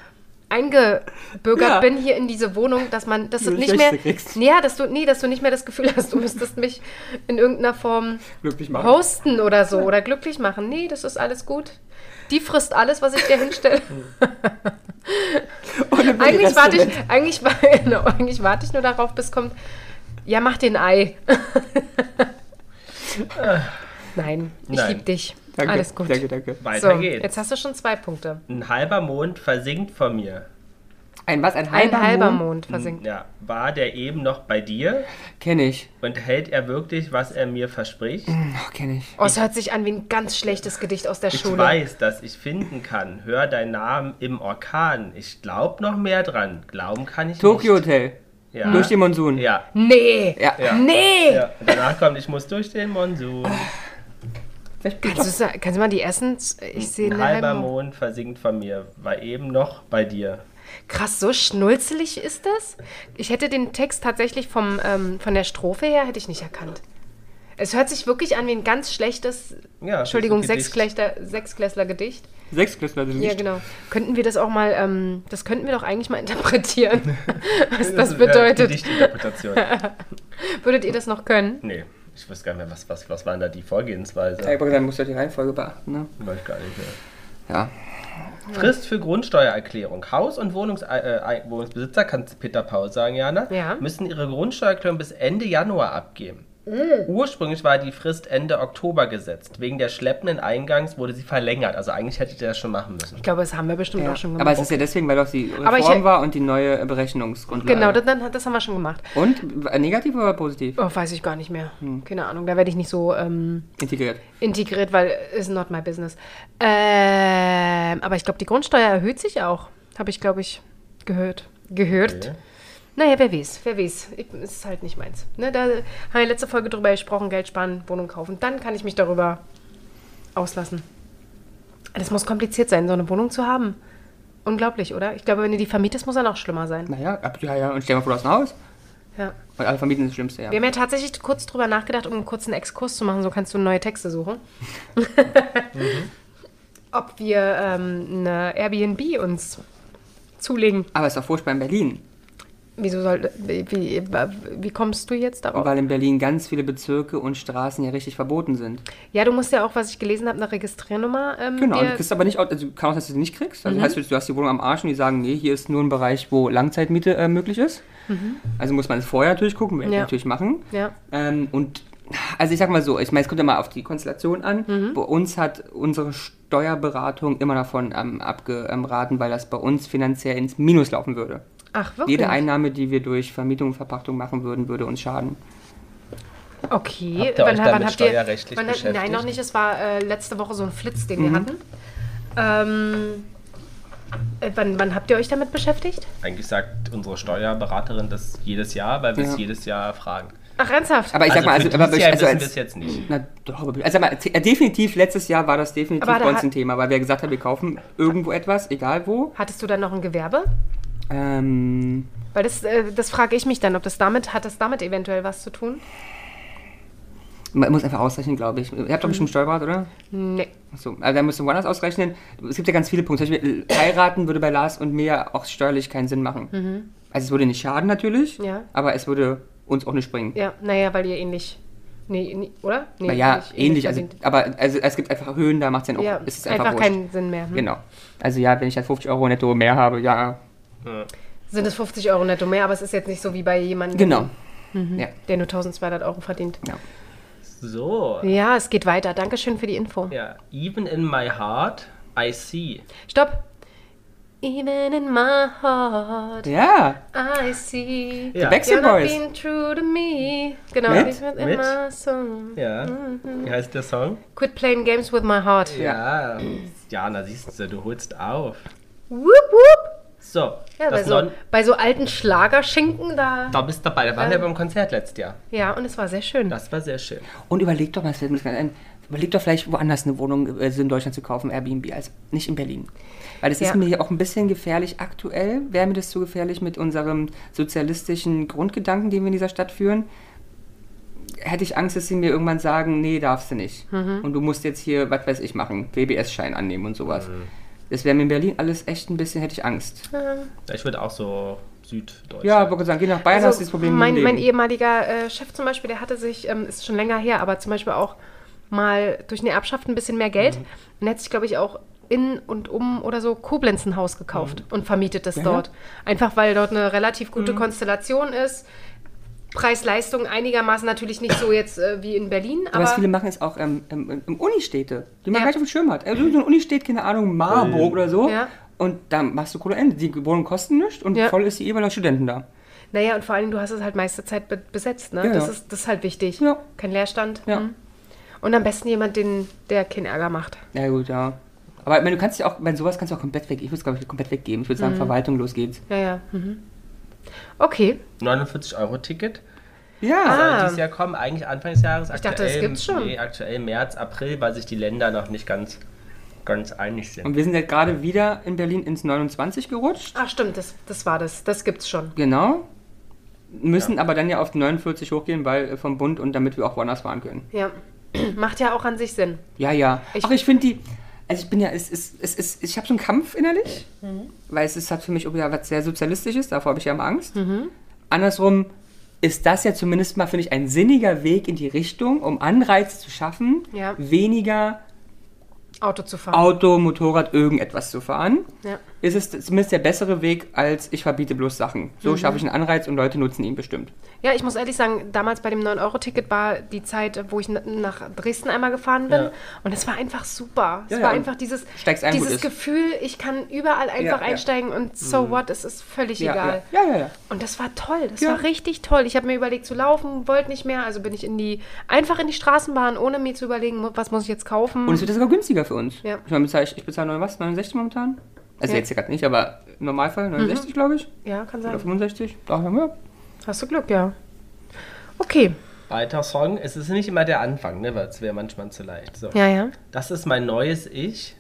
eingebürgert Ja. bin hier in diese Wohnung, dass man, dass Du nicht mehr, kriegst. ja, dass du, nee, dass du nicht mehr das Gefühl hast, du müsstest mich in irgendeiner Form Glücklich machen. hosten oder so oder glücklich machen. Nee, das ist alles gut. Die frisst alles, was ich dir hinstelle. <laughs> Eigentlich warte, ich, eigentlich, wa- <laughs> genau, eigentlich warte ich nur darauf, bis kommt, ja, mach den Ei. <laughs> Nein, ich liebe dich. Danke, Alles gut. Danke, danke. Weiter So, geht's. jetzt hast du schon zwei Punkte. Ein halber Mond versinkt von mir. Ein was? Ein Ein halber, halber Mond? Mond versinkt. Ja, war der eben noch bei dir Kenn ich. und hält er wirklich, was er mir verspricht? Oh, kenn ich. Oh, es hört sich an wie ein ganz schlechtes Gedicht aus der Ich Schule. weiß, dass ich finden kann. Hör deinen Namen im Orkan. Ich glaub noch mehr dran. Glauben kann ich Tokyo nicht. Hotel. Ja. Durch den Monsun. Ja. Nee. Ja. Ja. Nee. ja. Danach kommt, ich muss durch den Monsun. Vielleicht Kannst, du, kannst du mal die essen? Ich sehe Ein halber halbe Mond versinkt von mir. War eben noch bei dir. Krass, so schnulzelig ist das? Ich hätte den Text tatsächlich vom, ähm, von der Strophe her hätte ich nicht erkannt. Es hört sich wirklich an wie ein ganz schlechtes, Ja, Entschuldigung, das Sechsklässler-Gedicht. Sechsklässler sind Ja, genau. Könnten wir das auch mal, ähm, das könnten wir doch eigentlich mal interpretieren, <laughs> was das ist, äh, bedeutet. Gedichtinterpretation. <laughs> Würdet ihr das noch können? nee, ich wüsste gar nicht mehr, was, was, was war denn da die Vorgehensweise? Ja, aber dann musst du die Reihenfolge beachten, ne? Weiß ich gar nicht mehr. Ja. Frist für Grundsteuererklärung. Haus- und Wohnungs äh, Ei- Wohnungsbesitzer, kann Peter Paul sagen, Jana, Ja. müssen ihre Grundsteuererklärung bis Ende Januar abgeben. Mm. Ursprünglich war die Frist Ende Oktober gesetzt. Wegen der schleppenden Eingangs wurde sie verlängert. Also eigentlich hättet ihr das schon machen müssen. Ich glaube, das haben wir bestimmt ja. auch schon gemacht. Aber es ist ja deswegen, weil doch die Reform ich- war und die neue Berechnungsgrundlage. genau, das, das haben wir schon gemacht. Und negativ oder positiv? Oh, weiß ich gar nicht mehr. Keine Ahnung, da werde ich nicht so ähm, Integriert. integriert, weil is not my business. Ähm, aber ich glaube, die Grundsteuer erhöht sich auch. Habe ich, glaube ich, gehört. Gehört. Okay. Naja, wer weiß, wer weiß. Ich, es ist halt nicht meins. Ne, da haben wir letzte Folge drüber gesprochen, Geld sparen, Wohnung kaufen. Dann kann ich mich darüber auslassen. Das muss kompliziert sein, so eine Wohnung zu haben. Unglaublich, oder? Ich glaube, wenn du die vermietest, muss er noch schlimmer sein. Naja, ab, ja, ja. Und stell mal vor, du hast ein Haus. Ja. Und alle vermieten ist das Schlimmste, ja. Wir haben ja tatsächlich kurz drüber nachgedacht, um einen kurzen Exkurs zu machen. So kannst du neue Texte suchen. <laughs> Ob wir ähm, eine Airbnb uns zulegen. Aber es ist doch furchtbar in Berlin. Wieso soll. Wie, wie, kommst du jetzt darauf? Weil in Berlin ganz viele Bezirke und Straßen ja richtig verboten sind. Ja, du musst ja auch, was ich gelesen habe, eine Registriernummer. Ähm, Genau, du kriegst aber nicht, also kann auch, dass du sie nicht kriegst. Also heißt, du hast die Wohnung am Arsch und die sagen, nee, hier ist nur ein Bereich, wo Langzeitmiete äh, möglich ist. Also muss man es vorher natürlich gucken, werde ich Ja. natürlich machen. Ja. Ähm, und also ich sag mal so, ich meine, es kommt ja mal auf die Konstellation an. Mhm. Bei uns hat unsere Steuerberatung immer davon ähm, abgeraten, weil das bei uns finanziell ins Minus laufen würde. Ach, wirklich? Jede Einnahme, die wir durch Vermietung und Verpachtung machen würden, würde uns schaden. Okay, Habt ihr euch damit steuerrechtlich wann, Nein, beschäftigt? noch nicht. Es war äh, letzte Woche so ein Flitz, den Mhm. wir hatten. Ähm, äh, wann, wann habt ihr euch damit beschäftigt? Eigentlich sagt unsere Steuerberaterin das jedes Jahr, weil wir es Ja. jedes Jahr fragen. Ach, ernsthaft? Aber ich sag mal, also, aber Jahr also als, es jetzt nicht. Na, doch, aber- also mal, äh, definitiv, letztes Jahr war das definitiv bei uns ein Thema, weil wir gesagt haben, wir kaufen irgendwo etwas, egal wo. Hattest du dann noch ein Gewerbe? Ähm, Weil das, äh, das frage ich mich dann, ob das damit, hat das damit eventuell was zu tun? man muss einfach ausrechnen, glaube ich. Ihr habt doch Mhm. bestimmt Steuerberater, oder? Nee. Achso, also da musst du woanders ausrechnen. Es gibt ja ganz viele Punkte. Zum Beispiel, äh, heiraten würde bei Lars und mir auch steuerlich keinen Sinn machen. Also es würde nicht schaden natürlich, Mhm. Ja. aber es würde uns auch nicht bringen. Ja, naja, weil ihr ähnlich. Nee, nee oder? Nee, Na ja, nicht ähnlich. Also, aber also, es gibt einfach Höhen, da macht es dann auch, ja, ist es einfach, einfach, keinen Sinn mehr. Hm? Genau. Also ja, wenn ich halt 50 Euro netto mehr habe, ja, Sind es 50 Euro netto mehr, aber es ist jetzt nicht so wie bei jemandem, genau. Mhm. Ja, der nur 1200 Euro verdient. ja. So. Ja, es geht weiter. Dankeschön für die Info. Ja. Even in my heart, I see. Stopp. Even in my heart, Ja, I see. Ja. Backstreet You're not Boys. being true to me. Genau. Mit? Even in Mit? my soul. Ja. Mhm. Wie heißt der Song? Quit playing games with my heart. Ja. Jana, siehst du, du holst auf. Whoop, whoop. So. Ja, bei so, bei so alten Schlagerschinken, da. da bist du dabei. Da waren wir beim Konzert letztes Jahr. Ja, und es war sehr schön. Das war sehr schön. Und überleg doch mal, das ein, überleg doch vielleicht woanders eine Wohnung äh, in Deutschland zu kaufen, Airbnb, als nicht in Berlin. Weil das Ja. ist mir hier auch ein bisschen gefährlich aktuell. Wäre mir das zu gefährlich mit unserem sozialistischen Grundgedanken, den wir in dieser Stadt führen? Hätte ich Angst, dass sie mir irgendwann sagen, nee, darfst du nicht. Mhm. Und du musst jetzt hier, was weiß ich, machen, WBS-Schein annehmen und sowas. Das wäre mir in Berlin alles echt ein bisschen, hätte ich Angst. Ich würde auch so Süddeutschland. Ja, ich wollte sagen, geh nach Bayern, hast du das Problem mein, mein ehemaliger äh, Chef zum Beispiel, der hatte sich, ähm, ist schon länger her, aber zum Beispiel auch mal durch eine Erbschaft ein bisschen mehr Geld. Mhm. Und er hat sich, glaube ich, auch in und um oder so Koblenz ein Haus gekauft und vermietet es Mhm. Ja, Mhm. dort. Einfach weil dort eine relativ gute Konstellation ist. Preis-Leistung einigermaßen natürlich nicht so jetzt äh, wie in Berlin, Aber aber was viele machen, ist auch ähm, ähm, ähm, Unistädte, die man Ja. gar nicht auf dem Schirm hat. Also so eine Unistädt, keine Ahnung, Marburg oder so. Ja. Und da machst du coole Ende. Die Wohnungen kosten nichts und Ja. voll ist die eh, weil da Studenten da. naja, und vor allem, du hast es halt meiste Zeit be besetzt, ne? Ja, das, ja. Ist, das ist halt wichtig. Ja. Kein Leerstand. Ja. Hm. Und am besten jemand, den, der keinen Ärger macht. Ja gut, ja. Aber ich meine, du kannst ja auch, bei sowas kannst du auch komplett weg. Ich würde es, glaube ich, komplett weggeben. Ich würde Mhm. sagen, Verwaltung, los geht's. Ja, ja. Mhm. Okay. 49 Euro Ticket. Ja. Ah. Soll dieses Jahr kommen, eigentlich Anfang des Jahres. Ich dachte, das gibt's schon. Nee, aktuell März, April, weil sich die Länder noch nicht ganz, ganz einig sind. Und wir sind jetzt gerade wieder in Berlin ins 29 gerutscht. Ach stimmt, das, das war das. Das gibt's schon. Genau. Müssen aber dann ja auf die 49 hochgehen, weil äh, vom Bund und damit wir auch woanders fahren können. Ja. <clears throat> Macht ja auch an sich Sinn. Ja, ja. Ich- aber ich finde die. Also ich bin ja, es ist, es ist, ich habe so einen Kampf innerlich, weil es ist halt für mich auch wieder was sehr sozialistisches, davor habe ich ja immer Angst. Andersrum ist das ja zumindest mal, finde ich, ein sinniger Weg in die Richtung, um Anreize zu schaffen, Ja. weniger Auto zu fahren. Auto, Motorrad, irgendetwas zu fahren. Ja. Ist es zumindest der bessere Weg, als ich verbiete bloß Sachen. So schaffe ich einen Anreiz und Leute nutzen ihn bestimmt. Ja, ich muss ehrlich sagen, damals bei dem 9-Euro-Ticket war die Zeit, wo ich na- nach Dresden einmal gefahren bin. Ja. Und es war einfach super. Es Ja, war ja, einfach dieses, ein, dieses. Gefühl, ich kann überall einfach einsteigen und so what, es ist völlig egal. ja, ja, ja. ja. Und das war toll, das war richtig toll. Ich habe mir überlegt zu laufen, wollte nicht mehr, also bin ich in die, einfach in die Straßenbahn, ohne mir zu überlegen, was muss ich jetzt kaufen. Und es wird sogar günstiger für uns. Ja. Ich meine, bezahle ich, bezahle neun- was? 69 momentan? Also Ja. jetzt gerade nicht, aber im Normalfall 69, glaube ich. ja, kann Oder sein. 65. Da haben wir. Hast du Glück, ja. Okay, Weiter Song. Es ist nicht immer der Anfang, ne? weil es wäre manchmal zu leicht. So. ja, ja. Das ist mein neues Ich.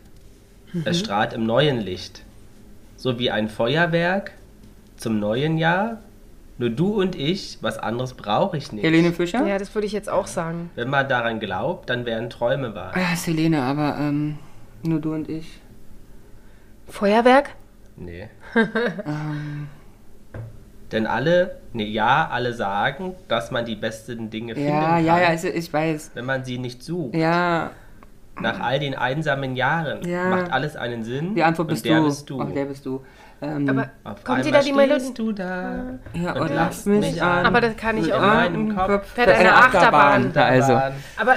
Mhm. Es strahlt im neuen Licht. so wie ein Feuerwerk zum neuen Jahr. Nur du und ich, was anderes brauche ich nicht. Helene Fischer? Ja, das würde ich jetzt auch sagen. Wenn man daran glaubt, dann werden Träume wahr. Ja, ist Helene, aber ähm, nur du und ich. Feuerwerk? Nee. <laughs> Denn alle, nee, ja, alle sagen, dass man die besten Dinge finden Ja, kann, ja, ja, ich, ich weiß. wenn man sie nicht sucht. Ja, Nach all den einsamen Jahren Ja. macht alles einen Sinn. die Antwort bist und der du. bist du. Ach, der bist du. Ähm, Aber Auf kommt einmal da die Melodie? du da. ja, und und lass mich an. Aber das kann ich auch. meinem einem Kopf. Fährt eine Achterbahn. Da also. Aber,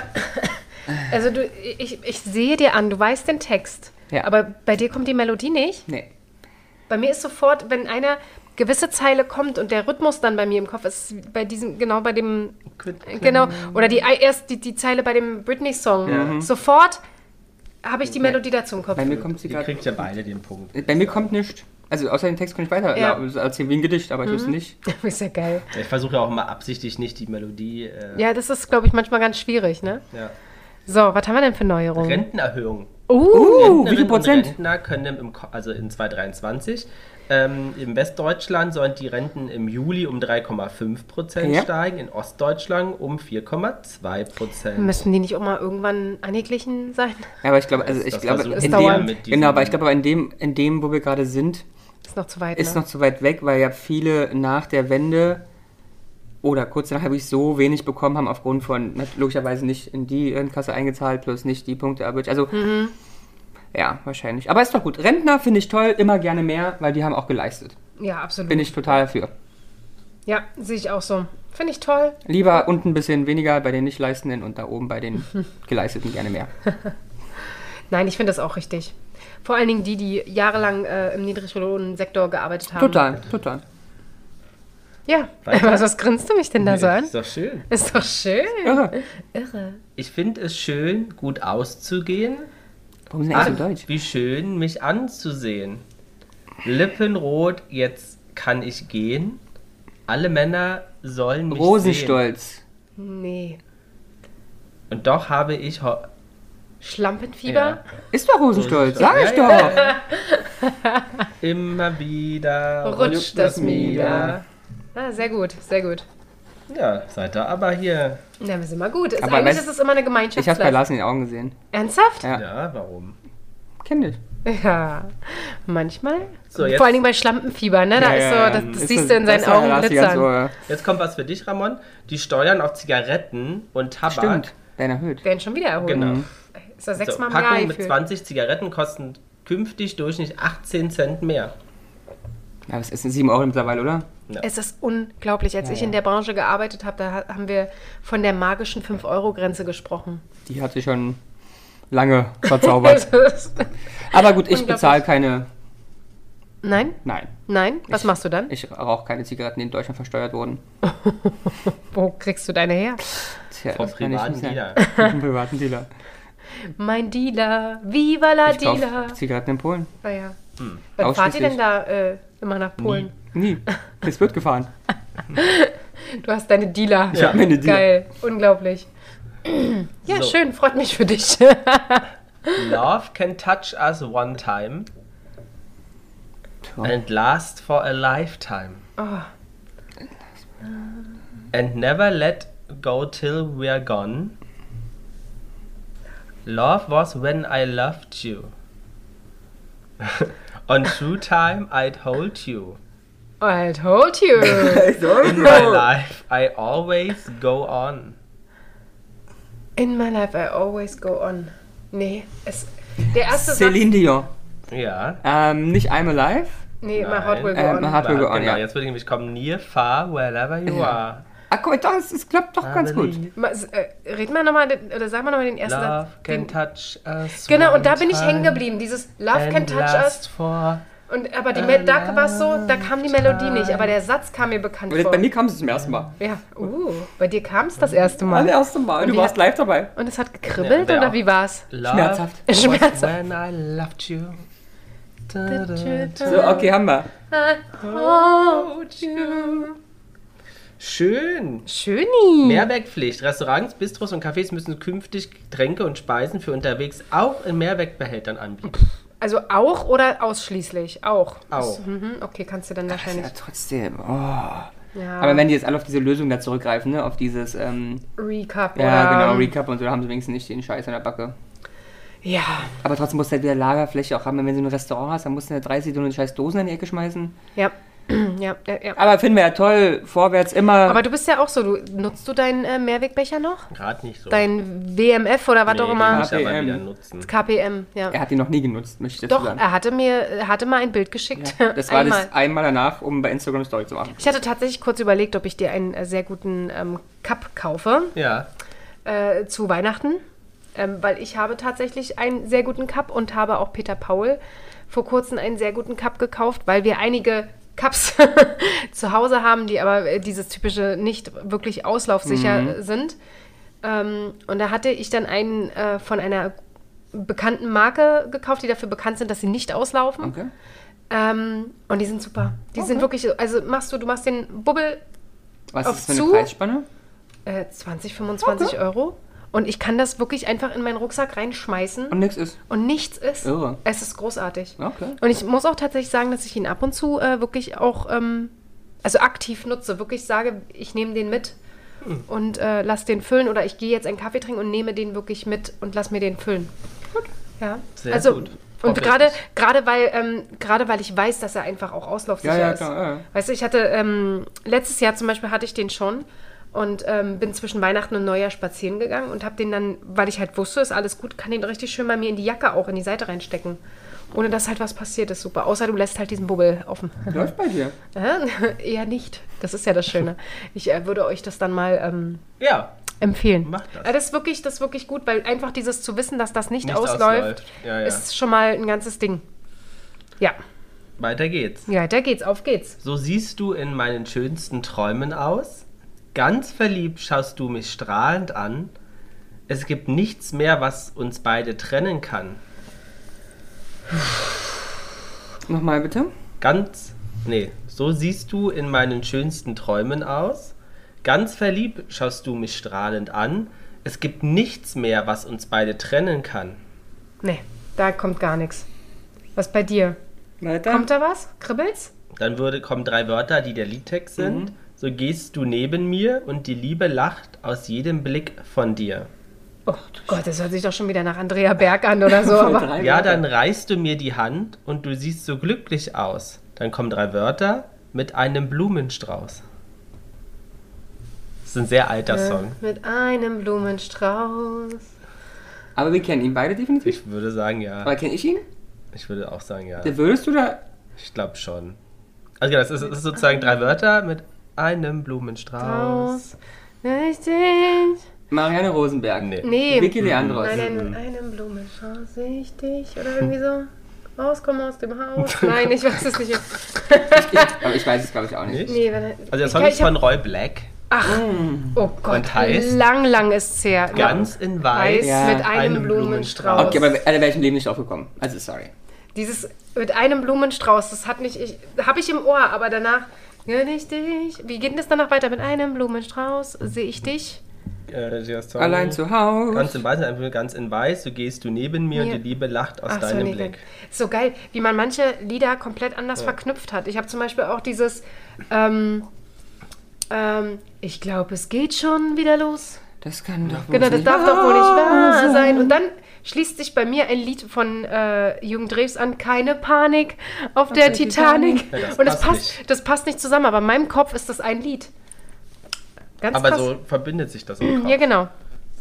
<laughs> also du, ich, ich sehe dir an, du weißt den Text. Ja. Aber bei dir kommt die Melodie nicht. Nee. Bei mir ist sofort, wenn eine gewisse Zeile kommt und der Rhythmus dann bei mir im Kopf ist, bei diesem, genau bei dem, genau, oder die erst die, die Zeile bei dem Britney-Song. Sofort habe ich die Melodie dazu im Kopf. Bei mir kommt sie Ihr gerade. kriegt ja beide den Punkt. Bei mir kommt nichts. Also außer den Text kann ich weiter Ja. ja. erzählen wie ein Gedicht, aber ich wüsste nicht. <laughs> ist ja geil. Ich versuche ja auch immer absichtlich nicht die Melodie. Äh, Ja, das ist, glaube ich, manchmal ganz schwierig, ne? ja. So, was haben wir denn für Neuerungen? Rentenerhöhung. Uh, Uh, wie viel Prozent? Und Rentner können im, also in 2023 ähm, im Westdeutschland sollen die Renten im Juli um 3,5 Prozent Ja. steigen, in Ostdeutschland um 4,2 Prozent. Müssen die nicht auch mal irgendwann angeglichen sein? Ja, aber ich glaube, also ich glaube, in dem, genau, aber ich glaube, aber in dem, in dem, wo wir gerade sind, Ist noch zu weit, ist ne? noch zu weit weg, weil ja viele nach der Wende oder kurz danach wirklich so wenig bekommen haben aufgrund von logischerweise nicht in die Rentenkasse eingezahlt plus nicht die Punkte erwirtschaftet. Also Mhm. ja, wahrscheinlich. Aber ist doch gut. Rentner finde ich toll, immer gerne mehr, weil die haben auch geleistet. Ja, absolut. Bin ich total für. Ja, sehe ich auch so. Finde ich toll. Lieber unten ein bisschen weniger bei den Nichtleistenden und da oben bei den <laughs> Geleisteten gerne mehr. <laughs> Nein, ich finde das auch richtig. Vor allen Dingen die, die jahrelang äh, im Niedriglohnsektor gearbeitet haben. Total, total. Ja. Weiter? Was, was grinst du mich denn da so an? Ist doch schön. Ist doch schön. Irre. Irre. Ich finde es schön, gut auszugehen. Warum sind die eigentlich so Ach, deutsch? Wie schön, mich anzusehen. Lippenrot, jetzt kann ich gehen. Alle Männer sollen mich sehen. Rosenstolz. Nee. Und doch habe ich... ho- Schlampenfieber? Ja. Ist doch Rosenstolz, sag ich Ja, doch. ja. <laughs> Immer wieder Rutscht das Mieder. Ah, sehr gut, sehr gut. Ja, seid ihr aber hier. Na, wir sind mal gut. Ist, Aber eigentlich weißt- ist es immer eine Ich hab's bei. Lars in den Augen gesehen. Ernsthaft? Ja. Ja, warum? Kenn dich. Ja, manchmal. So, jetzt- Vor allen Dingen bei Schlampenfieber, ne? Da Ja, ist so, das, das Ist siehst so- du in seinen das Augen glitzern. so, Jetzt kommt was für dich, Ramon. Die Steuern auf Zigaretten und Tabak. Stimmt, dein erhöht. Werden schon wieder erholt. Genau. Ist ja So, sechsmal Jahr Packungen mit gefühlt. 20 Zigaretten kosten künftig durchschnittlich 18 Cent mehr. Ja, das ist 7 Euro mittlerweile, oder? Es ist unglaublich. Als Ja, ich ja. in der Branche gearbeitet habe, da ha- haben wir von der magischen 5-Euro-Grenze gesprochen. Die hat sich schon lange verzaubert. <laughs> Aber gut, ich bezahle keine. Nein? Nein. Nein? Was Ich- machst du dann? Ich rauche keine Zigaretten, die in Deutschland versteuert wurden. <laughs> Wo kriegst du deine her? Tja, Vom das kann ich privaten. Dealer. <laughs> Vom privaten Dealer. Mein Dealer, viva la Ich Dealer. Zigaretten in Polen. Ah, ja. Wann fahrt ihr denn da äh, immer nach Polen? Nie. Es wird gefahren. Du hast deine Dealer. Ich hab meine Dealer. Geil, unglaublich. Ja, So. schön, freut mich für dich. Love can touch us one time and last for a lifetime. Oh. And never let go till we're gone. Love was when I loved you. <laughs> On true time I'd hold you. I told you. <laughs> In my life I always go on. In my life I always go on. Nee, es, der erste Satz. Celine Dion. Ja. Ähm, nicht I'm Alive. Nee, my Nein. heart will go Ähm, on. Hard Will Go On, genau, ja. jetzt würde ich nämlich kommen, near, far, wherever you Ja. are. Ah, guck mal, das, das klappt doch ganz gut. believe Ma- s- äh, Red mal nochmal, oder sag mal nochmal den ersten Love Satz. can Den, touch us genau, und da bin ich hängen geblieben. Dieses Love can touch last us. For Und, aber die, Me- da war es so, da kam die Melodie nicht, aber der Satz kam mir bekannt vor. bei mir kam es zum ersten Mal. ja, uh, bei dir kam es das erste Mal. Das erste Mal. Und Du warst hat- live dabei. Und es hat gekribbelt, Ja, oder wie war's? love Schmerzhaft. Schmerzhaft. when I loved you. Da, da, da. So, okay, haben wir. Schön. Schöni. Mehrwegpflicht. Restaurants, Bistros und Cafés müssen künftig Getränke und Speisen für unterwegs auch in Mehrwegbehältern anbieten. Also auch oder ausschließlich? Auch. Auch. Das, mhm, okay, kannst du dann wahrscheinlich. Ja, trotzdem. Oh. Ja, Aber wenn die jetzt alle auf diese Lösung da zurückgreifen, ne? Auf dieses, ähm, Recap ja, genau, Recap und so, da haben sie wenigstens nicht den Scheiß an der Backe. Ja, Aber trotzdem musst du halt wieder Lagerfläche auch haben. Wenn du ein Restaurant hast, dann musst du ja 30 so eine scheiß Dosen in die Ecke schmeißen. ja, <clears throat> ja, ja, ja. Aber finden wir ja toll, vorwärts immer. Aber du bist ja auch so, du nutzt du deinen äh, Mehrwegbecher noch? Gerade nicht so. Dein WMF oder was Nee, auch immer? KPM. KPM, ja. er hat die noch nie genutzt, möchte ich Doch, sagen. er hatte mir, er hatte mal ein Bild geschickt. <laughs> Das war Einmal. das einmal danach, um bei Instagram Story zu machen. Ich hatte tatsächlich kurz überlegt, ob ich dir einen äh, sehr guten ähm, Cup kaufe Ja. äh, zu Weihnachten. Ähm, weil ich habe tatsächlich einen sehr guten Cup und habe auch Peter Paul vor kurzem einen sehr guten Cup gekauft, weil wir einige Cups <laughs> zu Hause haben, die aber äh, dieses typische nicht wirklich auslaufsicher sind. Ähm, und da hatte ich dann einen äh, von einer bekannten Marke gekauft, die dafür bekannt sind, dass sie nicht auslaufen. Okay. Ähm, und die sind super. Die sind wirklich, also machst du, du machst den Bubbel Was Auf ist das für zu? eine Preisspanne? äh, 20, 25 Euro. Und ich kann das wirklich einfach in meinen Rucksack reinschmeißen Und nix ist. und nichts ist. Irre. Es ist großartig. Okay. Und ich muss auch tatsächlich sagen, dass ich ihn ab und zu äh, wirklich auch, ähm, also aktiv nutze. Wirklich sage, ich nehme den mit und äh, lass den füllen. Oder ich gehe jetzt einen Kaffee trinken und nehme den wirklich mit und lass mir den füllen. Ja. Sehr also, gut. Und gerade, gerade weil, ähm, gerade weil ich weiß, dass er einfach auch auslaufsicher Ja, ja, ist. klar, ja. Weißt du, ich hatte ähm, letztes Jahr zum Beispiel hatte ich den schon und ähm, bin zwischen Weihnachten und Neujahr spazieren gegangen und habe den dann, weil ich halt wusste, ist alles gut, kann den richtig schön bei mir in die Jacke auch in die Seite reinstecken. Ohne dass halt was passiert ist, super. Außer du lässt halt diesen Bubbel offen. <laughs> Läuft bei dir. <laughs> Äh, <laughs> Eher nicht. Das ist ja das Schöne. Ich äh, würde euch das dann mal ähm, Ja. empfehlen. Macht das. Äh, das ist wirklich, das ist wirklich gut, weil einfach dieses zu wissen, dass das nicht, Nicht ausläuft, ausläuft. Ja, ja. ist schon mal ein ganzes Ding. Ja, Weiter geht's. ja, da geht's, auf geht's. So siehst du in meinen schönsten Träumen aus. Ganz verliebt schaust du mich strahlend an. Es gibt nichts mehr, was uns beide trennen kann. Nochmal bitte. Ganz. Nee, so siehst du in meinen schönsten Träumen aus. Ganz verliebt schaust du mich strahlend an. Es gibt nichts mehr, was uns beide trennen kann. Nee, da kommt gar nichts. Was bei dir? Weiter. Kommt da was? Kribbelt's? Dann würde, kommen drei Wörter, die der Liedtext sind. So gehst du neben mir und die Liebe lacht aus jedem Blick von dir. Oh Gott, das hört sich doch schon wieder nach Andrea Berg an oder so. <laughs> aber Ja, dann reichst du mir die Hand und du siehst so glücklich aus. Dann kommen drei Wörter mit einem Blumenstrauß. Das ist ein sehr alter Song. mit einem Blumenstrauß. Aber wir kennen ihn beide definitiv. Ich würde sagen, ja. Aber kenne ich ihn? Ich würde auch sagen, ja. Der würdest du da. Ich glaube schon. Also genau, das ist, das ist sozusagen drei Wörter mit einem Blumenstrauß. Strauß. Richtig. Marianne Rosenberg. Nee. Nee. Vicky Leandros. Einen, einen Blumenstrauß sehe ich dich. Oder irgendwie so. Rauskommen aus dem Haus. <laughs> Nein, ich weiß es nicht. <laughs> mehr. Aber ich weiß es, glaube ich, auch nicht. Nicht? Nee, wenn, Also der ich Song ist ich von Roy Black. Oh Gott, Und heißt? lang, lang ist es her. Ganz in weiß. Weiß Ja. mit einem, Einem Blumenstrauß. Blumenstrauß. Okay, aber Alter, wäre ich im Leben nicht drauf gekommen. Also, sorry. Dieses mit einem Blumenstrauß, das hat mich, ich, habe ich im Ohr, aber danach, ja, nicht dich. Wie geht denn das danach weiter? Mit einem Blumenstrauß sehe ich dich. Äh. Allein zu Hause. Ganz in weiß, einfach ganz in weiß. So gehst du neben mir Mir- und die Liebe lacht aus Ach so, deinem nee, Blick. So geil, wie man manche Lieder komplett anders verknüpft hat. Ich habe zum Beispiel auch dieses, ähm, ähm, ich glaube, es geht schon wieder los. Das kann doch wohl Genau, das nicht darf doch wohl nicht wahr sein. sein. Und dann schließt sich bei mir ein Lied von äh, Jürgen Drews an, keine Panik auf der, der Titanic. Ja, das Und das passt das passt nicht zusammen, aber in meinem Kopf ist das ein Lied. Ganz Aber krass. so verbindet sich das im Kopf. ja, genau.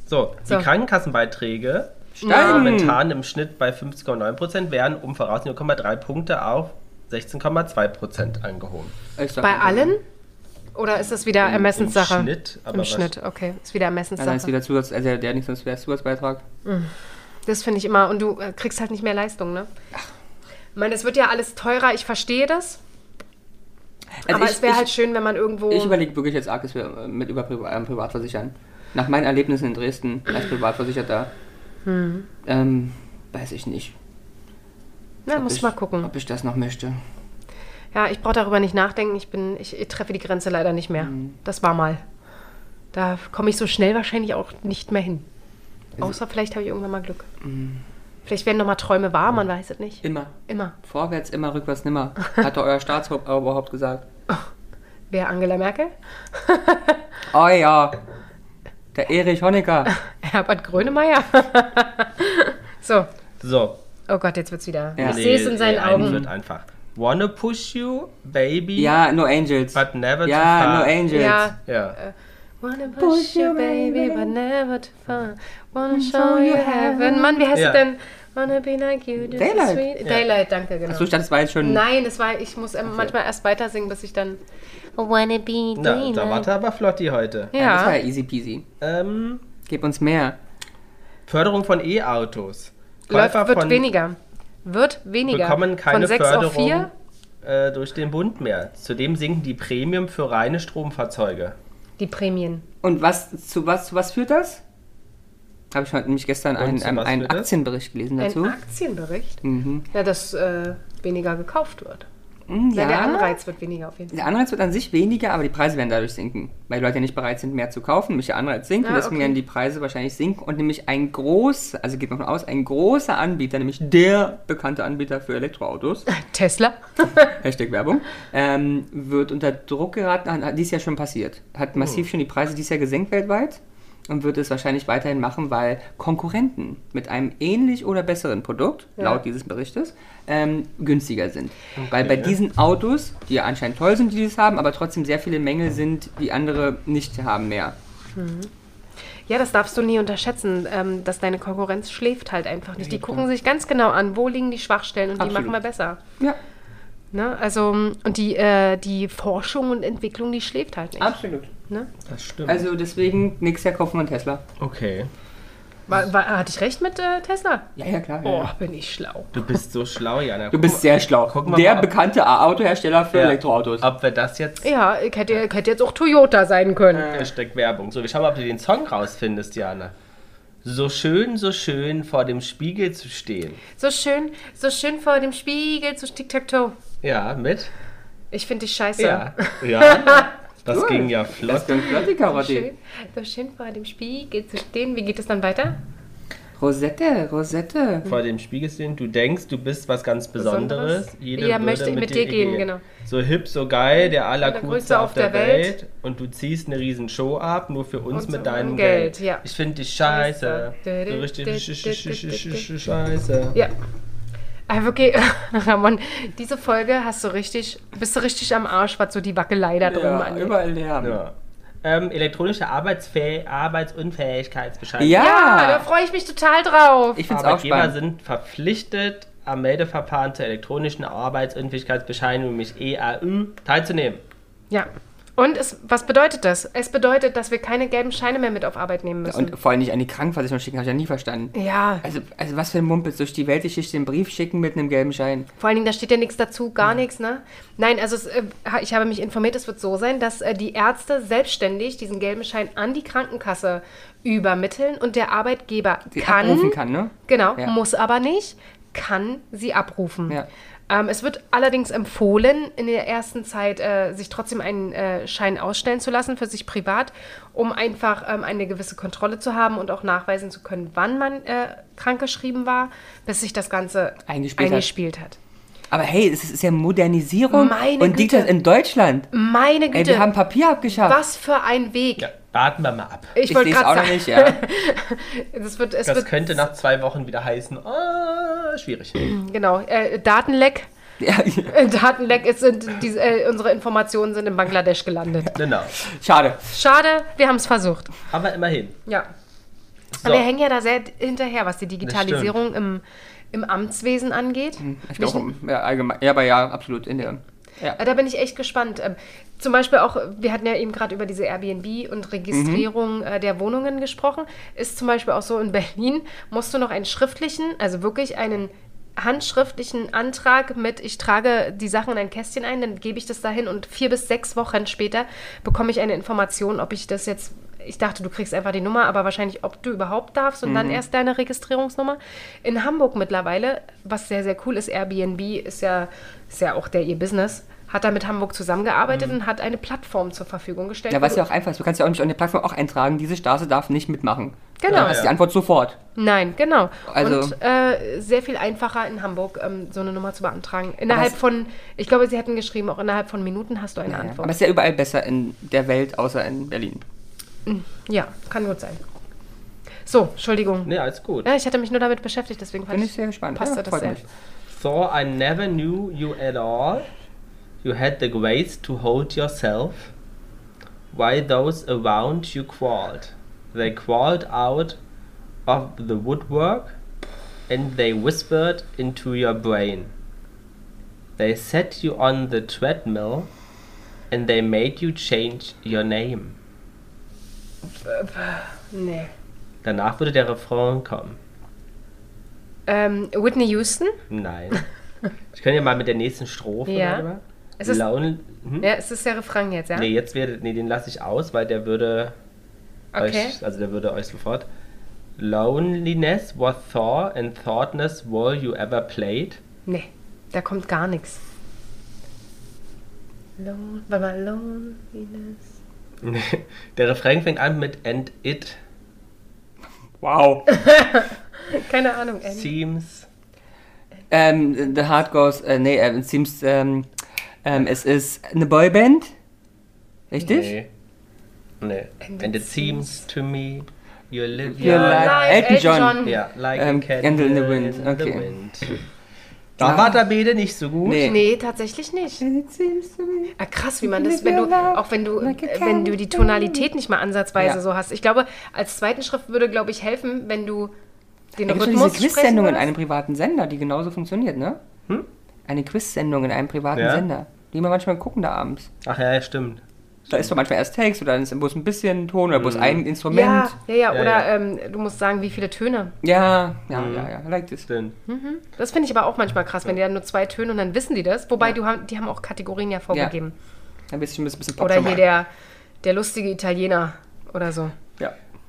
So, So. die Krankenkassenbeiträge Steigen. momentan im Schnitt bei 50,9% werden um voraus 0,3 Punkte auf 16,2% angehoben. Bei allen? Oder ist das wieder Ermessenssache? Im Schnitt, aber Im Schnitt, okay. Ist wieder Ja, dann ist Ermessenssache. wieder Zusatz, also der nicht sonst wäre Zusatzbeitrag. Das finde ich immer. Und du äh, kriegst halt nicht mehr Leistung, ne? Ich meine, es wird ja alles teurer, ich verstehe das. Also aber ich- es wäre halt schön, wenn man irgendwo. Ich überlege wirklich jetzt arg, dass wir äh, mit über ähm, Privatversichern. Nach meinen Erlebnissen in Dresden als Privatversicherter, Hm. ähm, weiß ich nicht. Na, muss ich, mal gucken. Ob ich das noch möchte. Ja, ich brauche darüber nicht nachdenken. Ich bin, ich, ich treffe die Grenze leider nicht mehr. Mhm. Das war mal. Da komme ich so schnell wahrscheinlich auch nicht mehr hin. Also Außer vielleicht habe ich irgendwann mal Glück. Vielleicht werden nochmal Träume wahr, man weiß es nicht. Immer. Immer. Vorwärts immer, rückwärts nimmer. <laughs> Hat doch euer Staatsoberhaupt gesagt. <laughs> Wer Angela Merkel? Oh <laughs> ja. Der Erich Honecker. Herbert Grönemeyer. so. So. Oh Gott, jetzt wird's wieder. Ja. Ich sehe es in seinen nee, Augen. wird einfach. Wanna push you, baby, Ja, no Angels. but never too Ja, far. no Angels. Ja. Ja. Wanna push you, baby, but never too far. Wanna show you heaven. Mann, wie heißt Ja. es denn? Wanna be like you. just Daylight. sweet- Daylight, danke, genau. Achso, ich dachte, das war jetzt schon. Nein, das war, ich muss ähm, manchmal erst weiter singen, bis ich dann. Wanna be Na, da daylight. wart ihr aber flotti heute. Ja, das war Ja, ja easy peasy. Ähm, Gib uns mehr. Förderung von E-Autos. läuft, wird von weniger. Wird weniger. bekommen keine Von 6 auf Förderung 4. äh, durch den Bund mehr. Zudem sinken die Premium für reine Stromfahrzeuge. Die Prämien. Und was zu was, zu was führt das? Habe ich heute nämlich gestern einen, einen, einen? Aktienbericht gelesen dazu. Ein Aktienbericht. Mhm. Ja, dass äh, weniger gekauft wird. Hm, Ja. Ja, Der Anreiz wird weniger auf jeden Fall. Der Anreiz wird an sich weniger, aber die Preise werden dadurch sinken. Weil die Leute ja nicht bereit sind, mehr zu kaufen. Nämlich der Anreiz sinkt und Ah, deswegen okay. werden die Preise wahrscheinlich sinken. Und nämlich ein groß, also geht man aus, ein großer Anbieter, nämlich der bekannte Anbieter für Elektroautos, <laughs> Tesla. <laughs> Hashtag Werbung, ähm, wird unter Druck geraten. Hat, hat dies Jahr schon passiert. Hat massiv schon die Preise dieses Jahr gesenkt weltweit und wird es wahrscheinlich weiterhin machen, weil Konkurrenten mit einem ähnlich oder besseren Produkt, Ja. laut dieses Berichtes, ähm, günstiger sind. Weil bei diesen Autos, die ja anscheinend toll sind, die dies haben, aber trotzdem sehr viele Mängel sind, die andere nicht haben mehr. Ja, das darfst du nie unterschätzen, ähm, dass deine Konkurrenz schläft halt einfach nicht. Die gucken sich ganz genau an, wo liegen die Schwachstellen und die Absolut. machen wir besser. Ja, Ne? Also, und die, äh, die Forschung und Entwicklung, die schläft halt nicht. absolut. Ne? Das stimmt. Also deswegen, nächstes Jahr kaufen wir einen Tesla. okay. War, war, hatte ich recht mit äh, Tesla? Ja, ja, klar. Oh, Ja. bin ich schlau. Du bist so schlau, Jana. Du bist sehr schlau. Der bekannte Autohersteller für Ja. Elektroautos. Ob wir das jetzt Ja, ich hätte, ich hätte jetzt auch Toyota sein können. Hashtag Werbung. So, wir schauen mal, ob du den Song rausfindest, Jana. So schön, so schön vor dem Spiegel zu stehen. So schön, so schön vor dem Spiegel zu Tic-Tac-Toe. Ja, mit? Ich finde dich scheiße. Ja. <laughs> Ja. Das Cool. ging ja Das flott. ist ein flotti So schön, so schön vor dem Spiegel zu stehen. Wie geht es dann weiter? Rosette, Rosette. Vor dem Spiegel stehen, du denkst, du bist was ganz Besonderes. Besonderes? Jeder Ja, würde möchte mit dir gehen, genau. So hip, so geil, der allercoolste Allergrößte auf auf der, der Welt. Welt. Und du ziehst eine riesen Show ab, nur für uns Und mit so deinem Geld, Geld. ja. Ich finde dich scheiße. So richtig sch- sch- sch- sch- sch- scheiße. Ja. Aber wirklich, <laughs> Ramon, diese Folge hast du richtig, bist du richtig am Arsch, was so die Wackelei da drin Ja, angeht. überall Lärm. Ja. Ähm, elektronische Arbeitsfäh Arbeitsunfähigkeitsbescheinigung. Ja. Ja, da freue ich mich total drauf. Ich finde es auch Arbeitgeber spannend. sind verpflichtet, am Meldeverfahren zur elektronischen Arbeitsunfähigkeitsbescheinigung, nämlich EAÜ, teilzunehmen. Ja. Und es, was bedeutet das? Es bedeutet, dass wir keine gelben Scheine mehr mit auf Arbeit nehmen müssen. Und vor allem nicht an die Krankenversicherung schicken, habe ich ja nie verstanden. ja, Also, also was für ein Mumpels, durch die Weltgeschichte den Brief schicken mit einem gelben Schein. vor allen Dingen, da steht ja nichts dazu, gar nichts, ne? Nein, also es, äh, ich habe mich informiert, es wird so sein, dass äh, die Ärzte selbstständig diesen gelben Schein an die Krankenkasse übermitteln und der Arbeitgeber Die kann, abrufen kann, ne? Genau, Ja. muss aber nicht, kann sie abrufen. Ja. Ähm, es wird allerdings empfohlen, in der ersten Zeit äh, sich trotzdem einen äh, Schein ausstellen zu lassen für sich privat, um einfach ähm, eine gewisse Kontrolle zu haben und auch nachweisen zu können, wann man äh, krankgeschrieben war, bis sich das Ganze Eingespielt hat. eingespielt hat. Aber hey, es ist ja Modernisierung Meine und liegt Güte. das in Deutschland. Meine Güte, Ey, wir haben Papier abgeschafft. was für ein Weg. Ja, warten wir mal ab. Ich, Ich wollte lese auch gerade noch sagen, nicht, ja. <laughs> es wird, es Das wird könnte nach zwei Wochen wieder heißen, schwierig. genau äh, Datenleck. <laughs> ja. Äh, Datenleck ist, sind diese, äh, unsere Informationen sind in Bangladesch gelandet. <laughs> Genau. Schade. Schade, wir haben es versucht. Aber immerhin. Ja. So. Aber wir hängen ja da sehr hinterher, was die Digitalisierung im, im Amtswesen angeht. Ich glaube, ja, allgemein. Ja, aber ja, absolut. In der, ja. Äh, Da bin ich echt gespannt. Zum Beispiel auch, wir hatten ja eben gerade über diese Airbnb und Registrierung äh, der Wohnungen gesprochen. Ist zum Beispiel auch so in Berlin, musst du noch einen schriftlichen, also wirklich einen handschriftlichen Antrag mit, ich trage die Sachen in ein Kästchen ein, dann gebe ich das dahin und vier bis sechs Wochen später bekomme ich eine Information, ob ich das jetzt, ich dachte, du kriegst einfach die Nummer, aber wahrscheinlich, ob du überhaupt darfst und dann erst deine Registrierungsnummer. In Hamburg mittlerweile, was sehr, sehr cool ist, Airbnb ist ja, ist ja auch der ihr Business, hat da mit Hamburg zusammengearbeitet und hat eine Plattform zur Verfügung gestellt. Ja, was ja auch einfach ist. Du kannst ja auch nicht auf der Plattform auch eintragen, diese Straße darf nicht mitmachen. Genau. Das ist die Antwort sofort. Nein, genau. Also- und äh, sehr viel einfacher in Hamburg ähm, so eine Nummer zu beantragen. Innerhalb von, ich glaube, sie hätten geschrieben, auch innerhalb von Minuten hast du eine Ja, Antwort. aber es ist ja überall besser in der Welt, außer in Berlin. Ja, kann gut sein. So, Entschuldigung. Nee, alles gut. Ja, ich hatte mich nur damit beschäftigt, deswegen fand Bin ich sehr gespannt. passte Ja, das sehr. mich. Thor, I never knew you at all. You had the grace to hold yourself. Why those around you crawled? They crawled out of the woodwork and they whispered into your brain. They set you on the treadmill and they made you change your name. Nee. Danach würde der Refrain kommen. Ähm, Whitney Houston? Nein. Ich kann ja mal mit der nächsten Strophe. Ja. mal. Es ist- Lone, hm? Ja, es ist der Refrain jetzt, ja? Nee, jetzt wäre, nee, den lasse ich aus, weil der würde Okay. euch, also der würde euch sofort. Loneliness was Thor and thoughtness were you ever played. Nee, da kommt gar nichts. Lone, warte mal, Loneliness. <laughs> Der Refrain fängt an mit and it Wow. <laughs> Keine Ahnung, Annie. seems. ähm, the Heart Goes, äh, nee, äh, it seems, ähm, ähm, es ist eine Boyband. Richtig? Nee. Nee. And And, it seems to me you're living. You're like Live, Elton John. John. Ja, like Ähm, a candle Candle in the in Wind, the okay. wind. <clears throat> Da war der Bede nicht so gut. Nee. Nee, tatsächlich nicht. It seems to me. Ah, krass, wie man das, wenn du, auch wenn du, äh, wenn du die. Tonalität nicht mal ansatzweise Ja. so hast. Ich glaube, als zweiten Schrift würde, glaube ich, helfen, wenn du den Da gibt es Rhythmus diese Quiz-Sendung in einem privaten Sender, die genauso funktioniert, ne? Hm? Eine Quiz-Sendung in einem privaten Ja. Sender. Die wir manchmal gucken da abends. Ach ja, ja, stimmt. Da ist doch manchmal erst Text oder dann ist bloß ein bisschen Ton oder bloß ein Instrument. Ja, ja, ja, Ja, oder ja. Ähm, du musst sagen, wie viele Töne. Ja, ja, Mhm. ja, ja. I like this. Stimmt. Das finde ich aber auch manchmal krass, wenn die dann nur zwei Töne und dann wissen die das. Wobei du, haben- die haben auch Kategorien ja vorgegeben. Ein bisschen, ein bisschen Pop Oder hier der, der lustige Italiener oder so.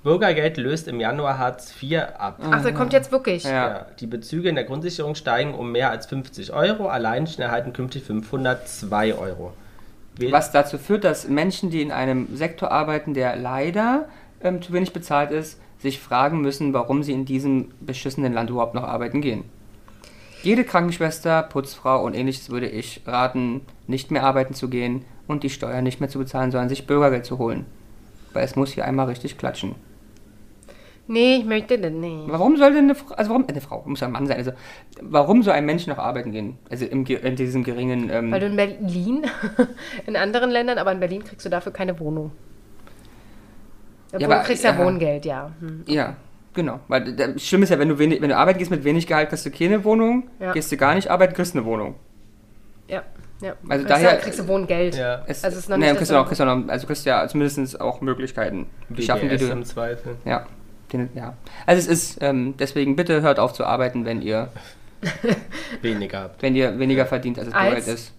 Bürgergeld löst im Januar Hartz IV ab. Ach, der kommt jetzt wirklich. Ja. Ja, die Bezüge in der Grundsicherung steigen um mehr als 50 Euro. Alleinstehende erhalten künftig 502 Euro. Wen- Was dazu führt, dass Menschen, die in einem Sektor arbeiten, der leider ähm, zu wenig bezahlt ist, sich fragen müssen, warum sie in diesem beschissenen Land überhaupt noch arbeiten gehen. Jede Krankenschwester, Putzfrau und ähnliches würde ich raten, nicht mehr arbeiten zu gehen und die Steuern nicht mehr zu bezahlen, sondern sich Bürgergeld zu holen. Weil es muss hier einmal richtig klatschen. Nee, ich möchte das nicht. Warum soll denn eine Frau, also warum, eine Frau, muss ja ein Mann sein, also warum soll ein Mensch noch arbeiten gehen? Also im, in diesem geringen, ähm, Weil du in Berlin, <laughs> in anderen Ländern, aber in Berlin kriegst du dafür keine Wohnung. Obwohl, aber, du kriegst ja, ja. Wohngeld, ja. Hm. Ja, genau. Weil das Schlimme ist ja, wenn du, wenig, wenn du arbeiten gehst mit wenig Gehalt, kriegst du keine Wohnung. Ja. Gehst du gar nicht arbeiten, kriegst du eine Wohnung. Ja, ja. Also Kriegst daher- du- kriegst du Wohngeld. Ja. Es, Also es ist noch nee, nicht, kriegst dass du auch, kriegst du noch, also kriegst ja zumindest auch Möglichkeiten die BGS du. im Zweifel. Ja, den, ja. Also es ist, ähm, deswegen bitte hört auf zu arbeiten, wenn ihr, <laughs> Weniger habt. wenn ihr weniger verdient, als es Als? bereit ist.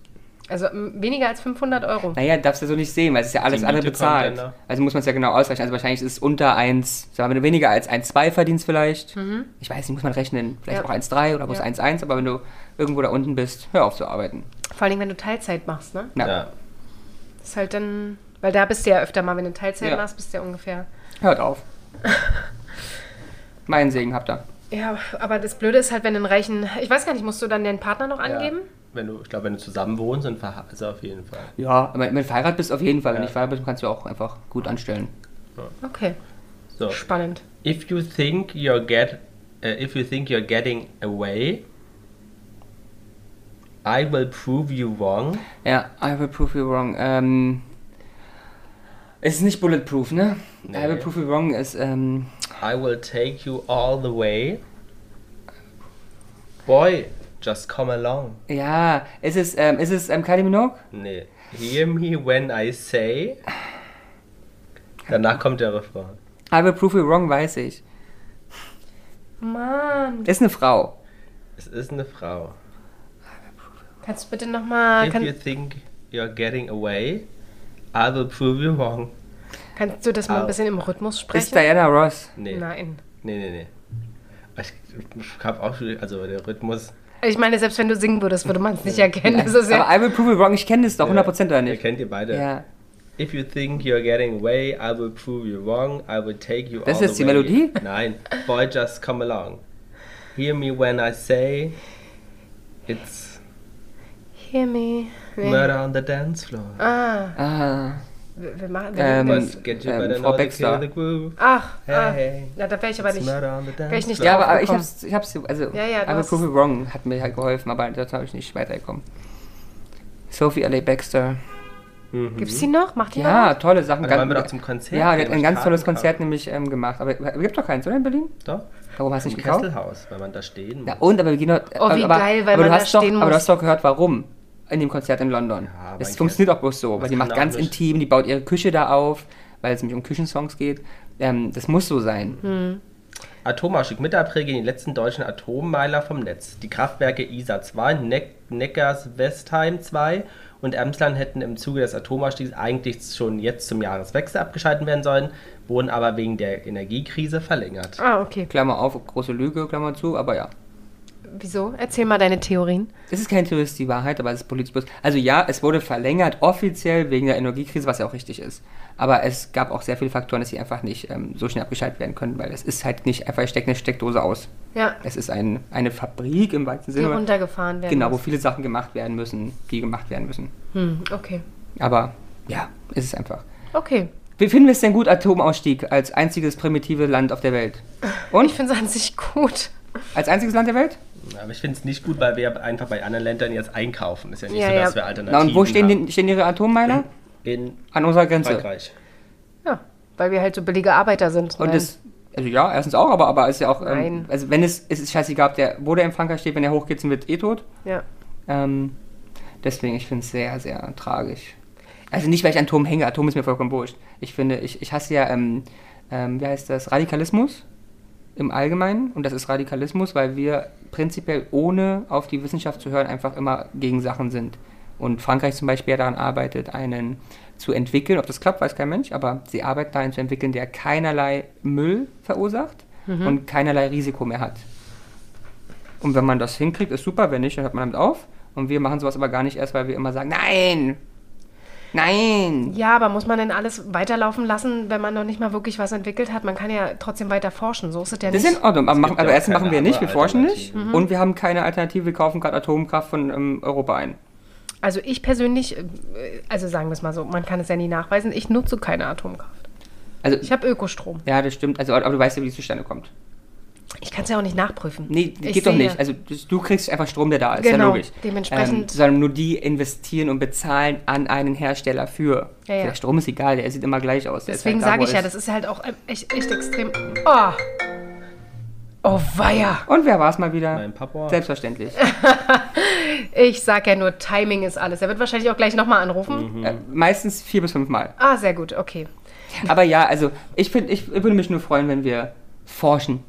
Also weniger als 500 Euro. Naja, darfst du so nicht sehen, weil es ist ja alles andere bezahlt. Also muss man es ja genau ausrechnen. Also wahrscheinlich ist es unter 1, sagen wir, wenn du weniger als 1,2 verdienst vielleicht. Ich weiß nicht, muss man rechnen. Vielleicht Mhm. Ja. auch 1,3 oder bloß Ja. 1,1, aber wenn du irgendwo da unten bist, hör auf zu arbeiten. Vor allem, wenn du Teilzeit machst, ne? Na, Ja. Das ist halt dann, weil da bist du ja öfter mal, wenn du Teilzeit Ja. machst, bist du ja ungefähr. hört auf. <laughs> Meinen Segen habt ihr. Ja, aber das Blöde ist halt, wenn du einen reichen, ich weiß gar nicht, musst du dann den Partner noch angeben? Ja. Wenn du, ich glaube, wenn du zusammen wohnst und verha- also auf jeden Fall. Ja, aber wenn du verheiratet bist, auf jeden Fall. Wenn Ja. nicht verheiratet bist, kannst du auch einfach gut anstellen. Okay, So. spannend. If you think you're get, uh, if you think you're getting away, I will prove you wrong. Ja, I will prove you wrong. Ähm, es ist nicht bulletproof, ne? Nee. I will prove you wrong ist, ähm, I will take you all the way. Boy, just come along. ja, ist es, ähm, ist es ähm, Kylie Minogue? Nee. Hear me when I say. Danach kommt der Refrain. I will prove you wrong, weiß ich. Mann, Ist eine Frau. Es ist eine Frau. kannst du bitte nochmal, If you kann, think you're getting away, I will prove you wrong. kannst du das mal ein Au. bisschen im Rhythmus sprechen? Ist Diana Ross. Nee. Nein. Nee, nee, nee. Ich, ich hab auch schon, also der Rhythmus. Ich meine, selbst wenn du singen würdest, würde man es nicht erkennen. Das ist ja, Aber I will prove you wrong, ich kenne das doch 100% oder Ihr nicht? kennt ihr beide. Ja. If you think you're getting away, I will prove you wrong. I will take you Das all ist the die way. Melodie? Nein. Boy, just come along. Hear me when I say it's Hear me. Murder on the dance floor. Ah, Ah, wir, machen. Wir Ähm, das, ähm, Frau Baxter. ach, ah, Hey, ja, da wäre ich aber nicht. murder on the dance wär ich nicht floor. ja, aber, aber ich hab's, ich hab's, also, Ja, ja, aber Prove Wrong hat mir halt geholfen, aber das habe ich nicht weitergekommen. Sophie L.A. Baxter. Mhm. Gibt's die noch? Macht die Ja, noch? tolle Sachen. Dann wollen wir doch zum Konzert Ja, die gehen, hat ein ganz tolles Karten Konzert nämlich ähm, gemacht. Aber gibt doch keins, oder in Berlin? Doch. Warum hast du nicht gekauft? Kesselhaus, wenn man da stehen Ja, muss. und, aber wir gehen doch. Oh, wie aber, geil, weil aber man da hast doch, stehen Aber du muss. hast doch gehört, warum in dem Konzert in London. Ja, ich funktioniert auch bloß so, das weil die macht auch ganz nicht. intim, die baut ihre Küche da auf, weil es nämlich um Küchensongs geht. Ähm, das muss so sein. Hm. Atomausstieg. Mitte April gehen die letzten deutschen Atommeiler vom Netz. Die Kraftwerke ISA 2, Neck Neckars-Westheim 2 und Emsland hätten im Zuge des Atomausstiegs eigentlich schon jetzt zum Jahreswechsel abgeschaltet werden sollen, wurden aber wegen der Energiekrise verlängert. Ah, okay. Klammer auf, große Lüge, Klammer zu, aber ja. Wieso? Erzähl mal deine Theorien. Es ist keine Theorie, es ist die Wahrheit, aber es ist politisch bloß. Also ja, es wurde verlängert, offiziell wegen der Energiekrise, was ja auch richtig ist. Aber es gab auch sehr viele Faktoren, dass sie einfach nicht ähm, so schnell abgeschaltet werden können, weil es ist halt nicht einfach, ich stecke eine Steckdose aus. Ja, Es ist ein, eine Fabrik im weitesten die Sinne. runtergefahren werden. Genau, wo viele Sachen gemacht werden müssen, die gemacht werden müssen. Hm, okay. Aber ja, es ist einfach. Okay. Wie finden wir es denn gut, Atomausstieg als einziges primitive Land auf der Welt? <laughs> Und? Ich finde es an sich gut. Als einziges Land der Welt? Aber ich finde es nicht gut, weil wir einfach bei anderen Ländern jetzt einkaufen. Ist ja nicht Ja, so, ja. dass wir Alternativen Na und wo stehen, haben. die, stehen ihre Atommeiler? In An unserer Grenze. Frankreich. Ja, weil wir halt so billige Arbeiter sind. Und Nein. das, also ja, erstens auch, aber, aber ist ja auch, ähm, Nein. also wenn es, es ist scheißegal, ob der, wo der in Frankreich steht, wenn der hochgeht, sind wir eh tot. ja. Ähm, deswegen, ich finde es sehr, sehr tragisch. Also nicht, weil ich an Atom hänge, Atom ist mir vollkommen wurscht. Ich finde, ich, ich hasse ja, ähm, ähm, wie heißt das, Radikalismus im Allgemeinen. Und das ist Radikalismus, weil wir prinzipiell ohne auf die Wissenschaft zu hören einfach immer gegen Sachen sind. Und Frankreich zum Beispiel ja daran arbeitet, einen zu entwickeln. Ob das klappt, weiß kein Mensch, aber sie arbeiten daran zu entwickeln, der keinerlei Müll verursacht und keinerlei Risiko mehr hat. Und wenn man das hinkriegt, ist super. Wenn nicht, dann hört man damit auf. Und wir machen sowas aber gar nicht erst, weil wir immer sagen, nein, nein. ja, aber muss man denn alles weiterlaufen lassen, wenn man noch nicht mal wirklich was entwickelt hat? Man kann ja trotzdem weiter forschen. So ist es ja Das nicht. ist in Ordnung, aber, machen, aber keine machen wir nicht, wir forschen nicht. Alternative. Und wir haben keine Alternative, wir kaufen gerade Atomkraft von ähm, Europa ein. Also ich persönlich, äh, also sagen wir es mal so, man kann es ja nie nachweisen, ich nutze keine Atomkraft. Also, Ich habe Ökostrom. ja, das stimmt, also, aber du weißt ja, wie es zustande kommt. Ich kann es ja auch nicht nachprüfen. Nee, Ich geht doch sehe- nicht. Also du kriegst einfach Strom, der da ist, ja Genau, logisch. dementsprechend- Ähm, sondern nur die investieren und bezahlen an einen Hersteller für. Ja, ja. Der Strom ist egal, der sieht immer gleich aus. Deswegen halt da, sage ich ja, das ist halt auch ähm, echt, echt extrem. Oh! Oh, weia! Und wer war es mal wieder? Mein Papa. Selbstverständlich. <laughs> Ich sag ja nur, Timing ist alles. Er wird wahrscheinlich auch gleich nochmal anrufen. äh, meistens vier bis fünf Mal. Ah, sehr gut, okay. <laughs> Aber ja, also ich, find, ich würde mich nur freuen, wenn wir forschen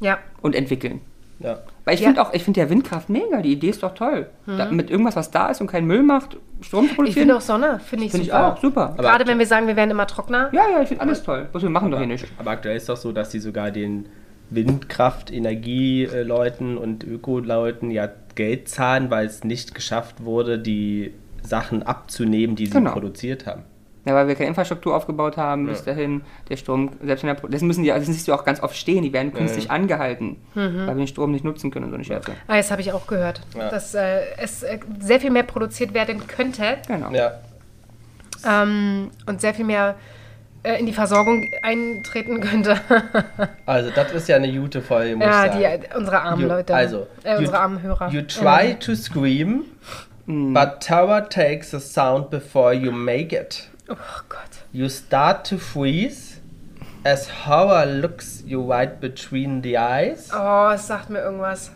Ja, und entwickeln. Ja. Weil ich Ja. finde auch, ich finde ja Windkraft mega, die Idee ist doch toll. Da, mit irgendwas, was da ist und keinen Müll macht, Strom zu ich produzieren. finde auch Sonne, finde ich Finde ich super. auch, super. Gerade wenn wir sagen, wir werden immer trockener. ja, ja, ich finde alles toll. Was wir machen doch hier nicht. Aber aktuell ist doch so, dass die sogar den Windkraft-Energieleuten und Öko-Leuten ja Geld zahlen, weil es nicht geschafft wurde, die Sachen abzunehmen, die sie Genau. produziert haben. Ja, weil wir keine Infrastruktur aufgebaut haben bis dahin. Der Strom, selbst wenn der, das müssen die, das siehst du auch ganz oft stehen, die werden künstlich angehalten, weil wir den Strom nicht nutzen können und so eine Scherze. Ah, das habe ich auch gehört, Ja. dass äh, es äh, sehr viel mehr produziert werden könnte Genau. Ja. ähm, und sehr viel mehr äh, in die Versorgung eintreten könnte. <laughs> Also, das ist ja eine gute Folge, muss ja, ich die, sagen. äh, unsere armen You- Leute. also, äh, unsere armen Hörer. You try to scream, but tower takes the sound before you make it. Oh Gott. You start to freeze as horror looks you right between the eyes. Oh, es sagt mir irgendwas.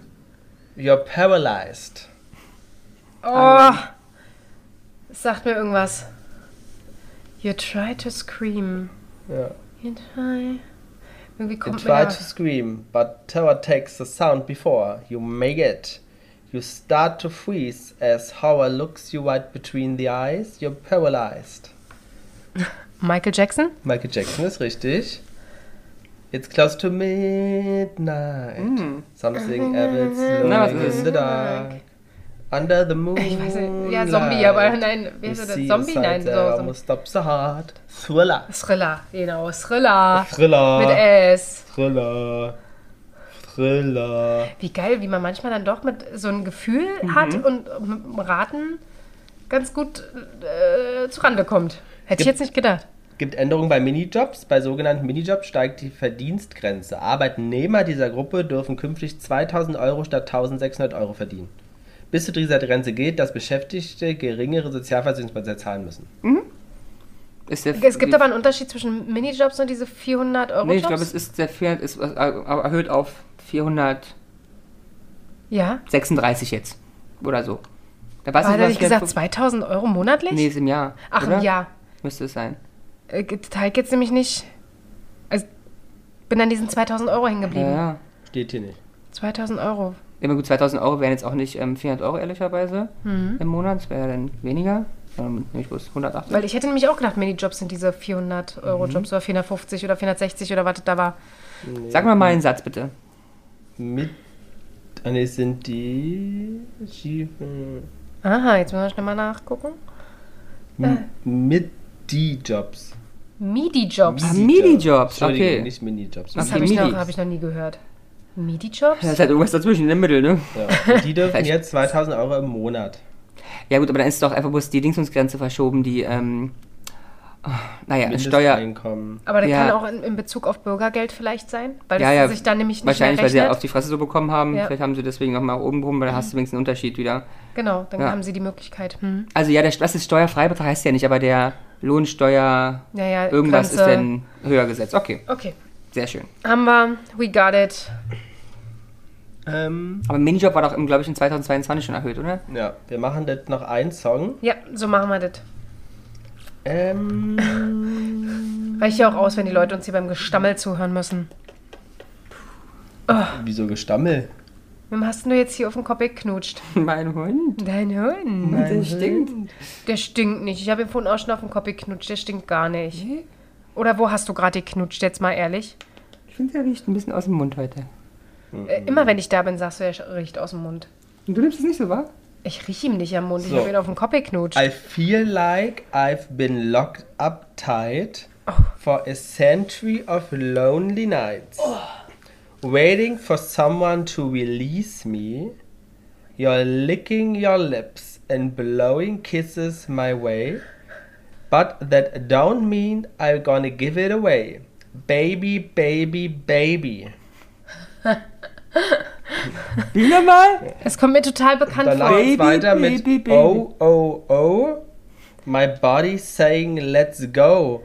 You're paralyzed. Oh, es sagt mir irgendwas. You try to scream. Ja. You try. Irgendwie You kommt mir try to scream, but terror takes the sound before you make it. You start to freeze as horror looks you right between the eyes. You're paralyzed. Michael Jackson? Michael Jackson ist richtig. It's close to midnight. Something evil's Na, was ist in the dark. Under the moon. Ich weiß nicht. Ja, Zombie, aber nein, wie heißt der? Zombie? Nein, so, so. Almost stop the heart. Thriller. Thriller, genau, Thriller. Thriller. Mit S. Thriller. Thriller. Wie geil, wie man manchmal dann doch mit so ein Gefühl Mhm. hat und mit dem Raten ganz gut äh, zurande kommt. Hätte ich Gibt- jetzt nicht gedacht. Gibt Änderungen bei Minijobs. Bei sogenannten Minijobs steigt die Verdienstgrenze. Arbeitnehmer dieser Gruppe dürfen künftig 2000 Euro statt 1600 Euro verdienen. Bis zu dieser Grenze gilt, dass Beschäftigte geringere Sozialversicherungsbeitrag zahlen müssen. Ist der, Es gibt aber einen Unterschied zwischen Minijobs und diese 400 Euro Nee, ich glaube, es ist der 400, ist äh, erhöht auf 436 ja. jetzt. Oder so. Da weiß War ich, nicht gesagt 2000 Euro monatlich? Nee, ist im Jahr. Ach, oder? im Jahr. Müsste es sein. Äh, Teig jetzt nämlich nicht. Also, bin an diesen 2000 Euro hängen Ja, geblieben. ja. Steht hier nicht. 2000 Euro. Immer gut, 2000 Euro wären jetzt auch nicht ähm, 400 Euro, ehrlicherweise, Mhm. im Monat. Das wäre ja dann weniger. Ähm, ich bloß 180. Weil ich hätte nämlich auch gedacht, Minijobs sind diese 400 Euro Jobs oder 450 oder 460 oder was das da war. Sag mal mal einen Satz, bitte. Mit. Ah, nee, es sind die. Schiefen- Aha, jetzt müssen wir schnell mal nachgucken. M- Mit die Jobs. MIDI-Jobs. Ah, Entschuldigung, okay. nicht Minijobs. Das habe ich, noch- hab ich noch nie gehört. MIDI-Jobs? Da ist halt irgendwas dazwischen, in der Mitte, ne? Ja. Und die dürfen Vielleicht- jetzt 2000 Euro im Monat. Ja gut, aber dann ist doch einfach bloß die Dingsungsgrenze verschoben, die, ähm, oh, naja, Steuer... Mindesteinkommen. Aber der Ja. kann auch in, in Bezug auf Bürgergeld vielleicht sein, weil Ja, das ja, sich dann nämlich nicht Wahrscheinlich, mehr weil sie ja rechnet. auf die Fresse so bekommen haben. Ja. Vielleicht haben sie deswegen nochmal oben rum, weil da hast du wenigstens einen Unterschied wieder. Genau, dann Ja. haben sie die Möglichkeit. Hm. Also ja, der, das ist Steuerfreibetrag, heißt ja nicht, aber der Lohnsteuer, Ja, ja, irgendwas Grenze. ist dann höher gesetzt. Okay, Okay, sehr schön. haben wir. We got it. Ähm, Aber Minijob war doch, glaube ich, in 2022 schon erhöht, oder? ja, wir machen jetzt noch einen Song. Ja, so machen wir das. Ähm, Reicht ja auch aus, wenn die Leute uns hier beim Gestammel zuhören müssen. wieso Gestammel? Wem hast denn du jetzt hier auf den Kopf geknutscht? <laughs> Mein Hund. Dein Hund. Der stinkt. Der stinkt nicht. Ich habe ihm vorhin auch schon auf den Kopf geknutscht. Der stinkt gar nicht. Oder wo hast du gerade geknutscht, jetzt mal ehrlich? Ich finde, der riecht ein bisschen aus dem Mund heute. Äh, immer wenn ich da bin, sagst du, er riecht aus dem Mund. Und du nimmst es nicht so wahr? Ich rieche ihm nicht am Mund. Ich So. habe ihn auf den Kopf geknutscht. I feel like I've been locked up tight Oh. for a century of lonely nights. Waiting for someone to release me. You're licking your lips and blowing kisses my way. But that don't mean I'm gonna give it away. Baby, baby, baby. Wie nochmal? Es kommt mir total bekannt Danach vor. geht's Baby, weiter mit baby, baby. Oh, oh, oh. My body's saying let's go.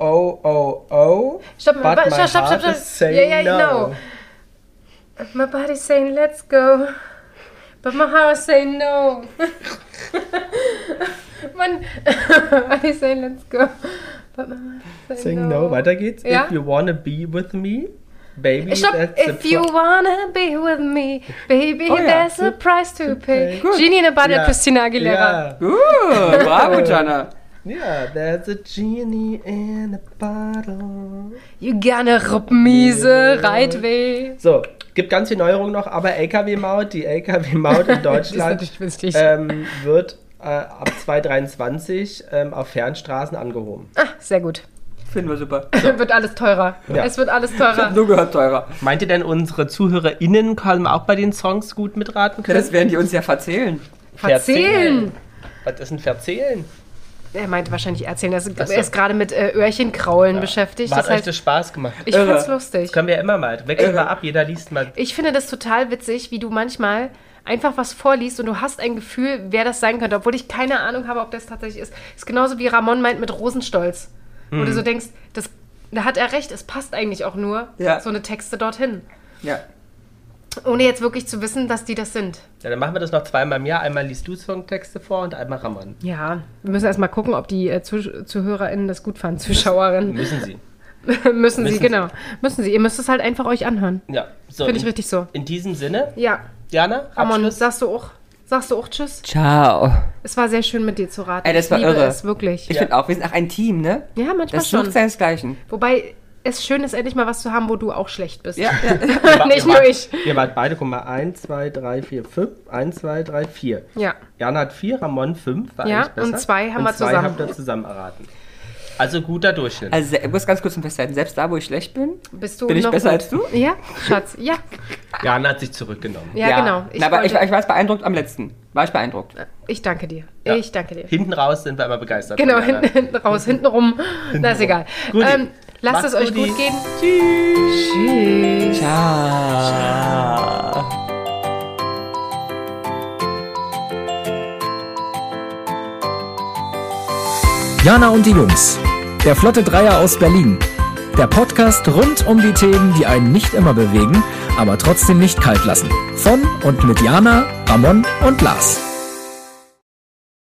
Oh, oh, oh. Stopp, but my stopp, stopp, stopp, is stopp. saying Ja, ja, no. no. My body's saying let's go. But my heart is saying no. Man, <laughs> my <laughs> body's saying let's go. But my heart is saying Saying no. Weiter geht's. Ja. If you wanna be with me, baby, Stopp, if you wanna be with me, baby, Oh ja. there's a price to pay. Gut. Genie in a Bottle, Ja. Christina Aguilera. Ja. Uh, bravo, <laughs> Jana. Yeah, there's a genie in a bottle. You gonna Ruppenmiese, Reitweh. So, gibt ganz viel Neuerungen noch, aber LKW-Maut, die LKW-Maut in <laughs> Deutschland ähm, wird äh, ab 2023 ähm, auf Fernstraßen angehoben. Ah, sehr gut. Finden wir super. Wird alles teurer. Ja. Es wird alles Ich hab teurer. <laughs> nur gehört, teurer. Meint ihr denn, unsere ZuhörerInnen können auch bei den Songs gut mitraten können? das werden die uns ja verzählen. Verzählen. Was ist ein Verzählen? Er meinte wahrscheinlich erzählen. Er ist, er ist gerade mit äh, Öhrchenkraulen beschäftigt. Hat Das euch heißt, das Spaß gemacht? ich Irre. fand's lustig. Das können wir ja immer mal. Wechseln wir ab, jeder liest mal. Ich finde das total witzig, wie du manchmal einfach was vorliest und du hast ein Gefühl, wer das sein könnte, obwohl ich keine Ahnung habe, ob das tatsächlich ist. Ist genauso wie Ramon meint mit Rosenstolz. Wo Hm. du so denkst, das, da hat er recht, es passt eigentlich auch nur Ja. so eine Texte dorthin. Ja. Ohne jetzt wirklich zu wissen, dass die das sind. Ja, dann machen wir das noch zweimal im Jahr. Einmal liest du Songtexte vor und einmal Ramon. Ja, wir müssen erst mal gucken, ob die äh, Zuh ZuhörerInnen das gut fanden, Zuschauerinnen. <laughs> <laughs> Müssen sie. müssen, Müssen sie, sie. genau. Müssen sie. Ihr müsst es halt einfach euch anhören. Ja, so. Finde ich in, richtig so. in diesem Sinne, Ja, Diana, Ramon, Abschluss. sagst du auch, sagst du auch Tschüss? Ciao. Es war sehr schön mit dir zu raten. Ey, das war ich liebe irre. es wirklich. Ich finde auch, wir sind auch ein Team, ne? ja, manchmal Das schon. sucht seinesgleichen. Wobei es schön ist, endlich mal was zu haben, wo du auch schlecht bist. Ja, <laughs> ja. Nicht nur ich. Ihr wart beide, guck mal, 1, 2, 3, 4, 5. 1, 2, 3, 4. Ja. Jana hat 4, Ramon 5. War Ja, und zwei haben und wir zwei zusammen. habt ihr zusammen erraten. Also guter Durchschnitt. Also ich muss ganz kurz zum Festhalten, selbst da, wo ich schlecht bin, Bist du bin ich noch besser gut? als du? Ja, Schatz. Ja, Jana hat sich zurückgenommen. ja, genau. Na, aber ich, ich war beeindruckt am letzten. War ich beeindruckt. ich danke dir. Ja. Ich danke dir. Hinten raus sind wir immer begeistert. Genau, hinten, hinten raus, hinten rum. Na, ist egal. Guti. Ähm, lasst Macht's es euch gut gehen. Tschüss. Tschüss. Ciao. Jana und die Jungs. Der Flotte Dreier aus Berlin. Der Podcast rund um die Themen, die einen nicht immer bewegen, aber trotzdem nicht kalt lassen. Von und mit Jana, Ramon und Lars.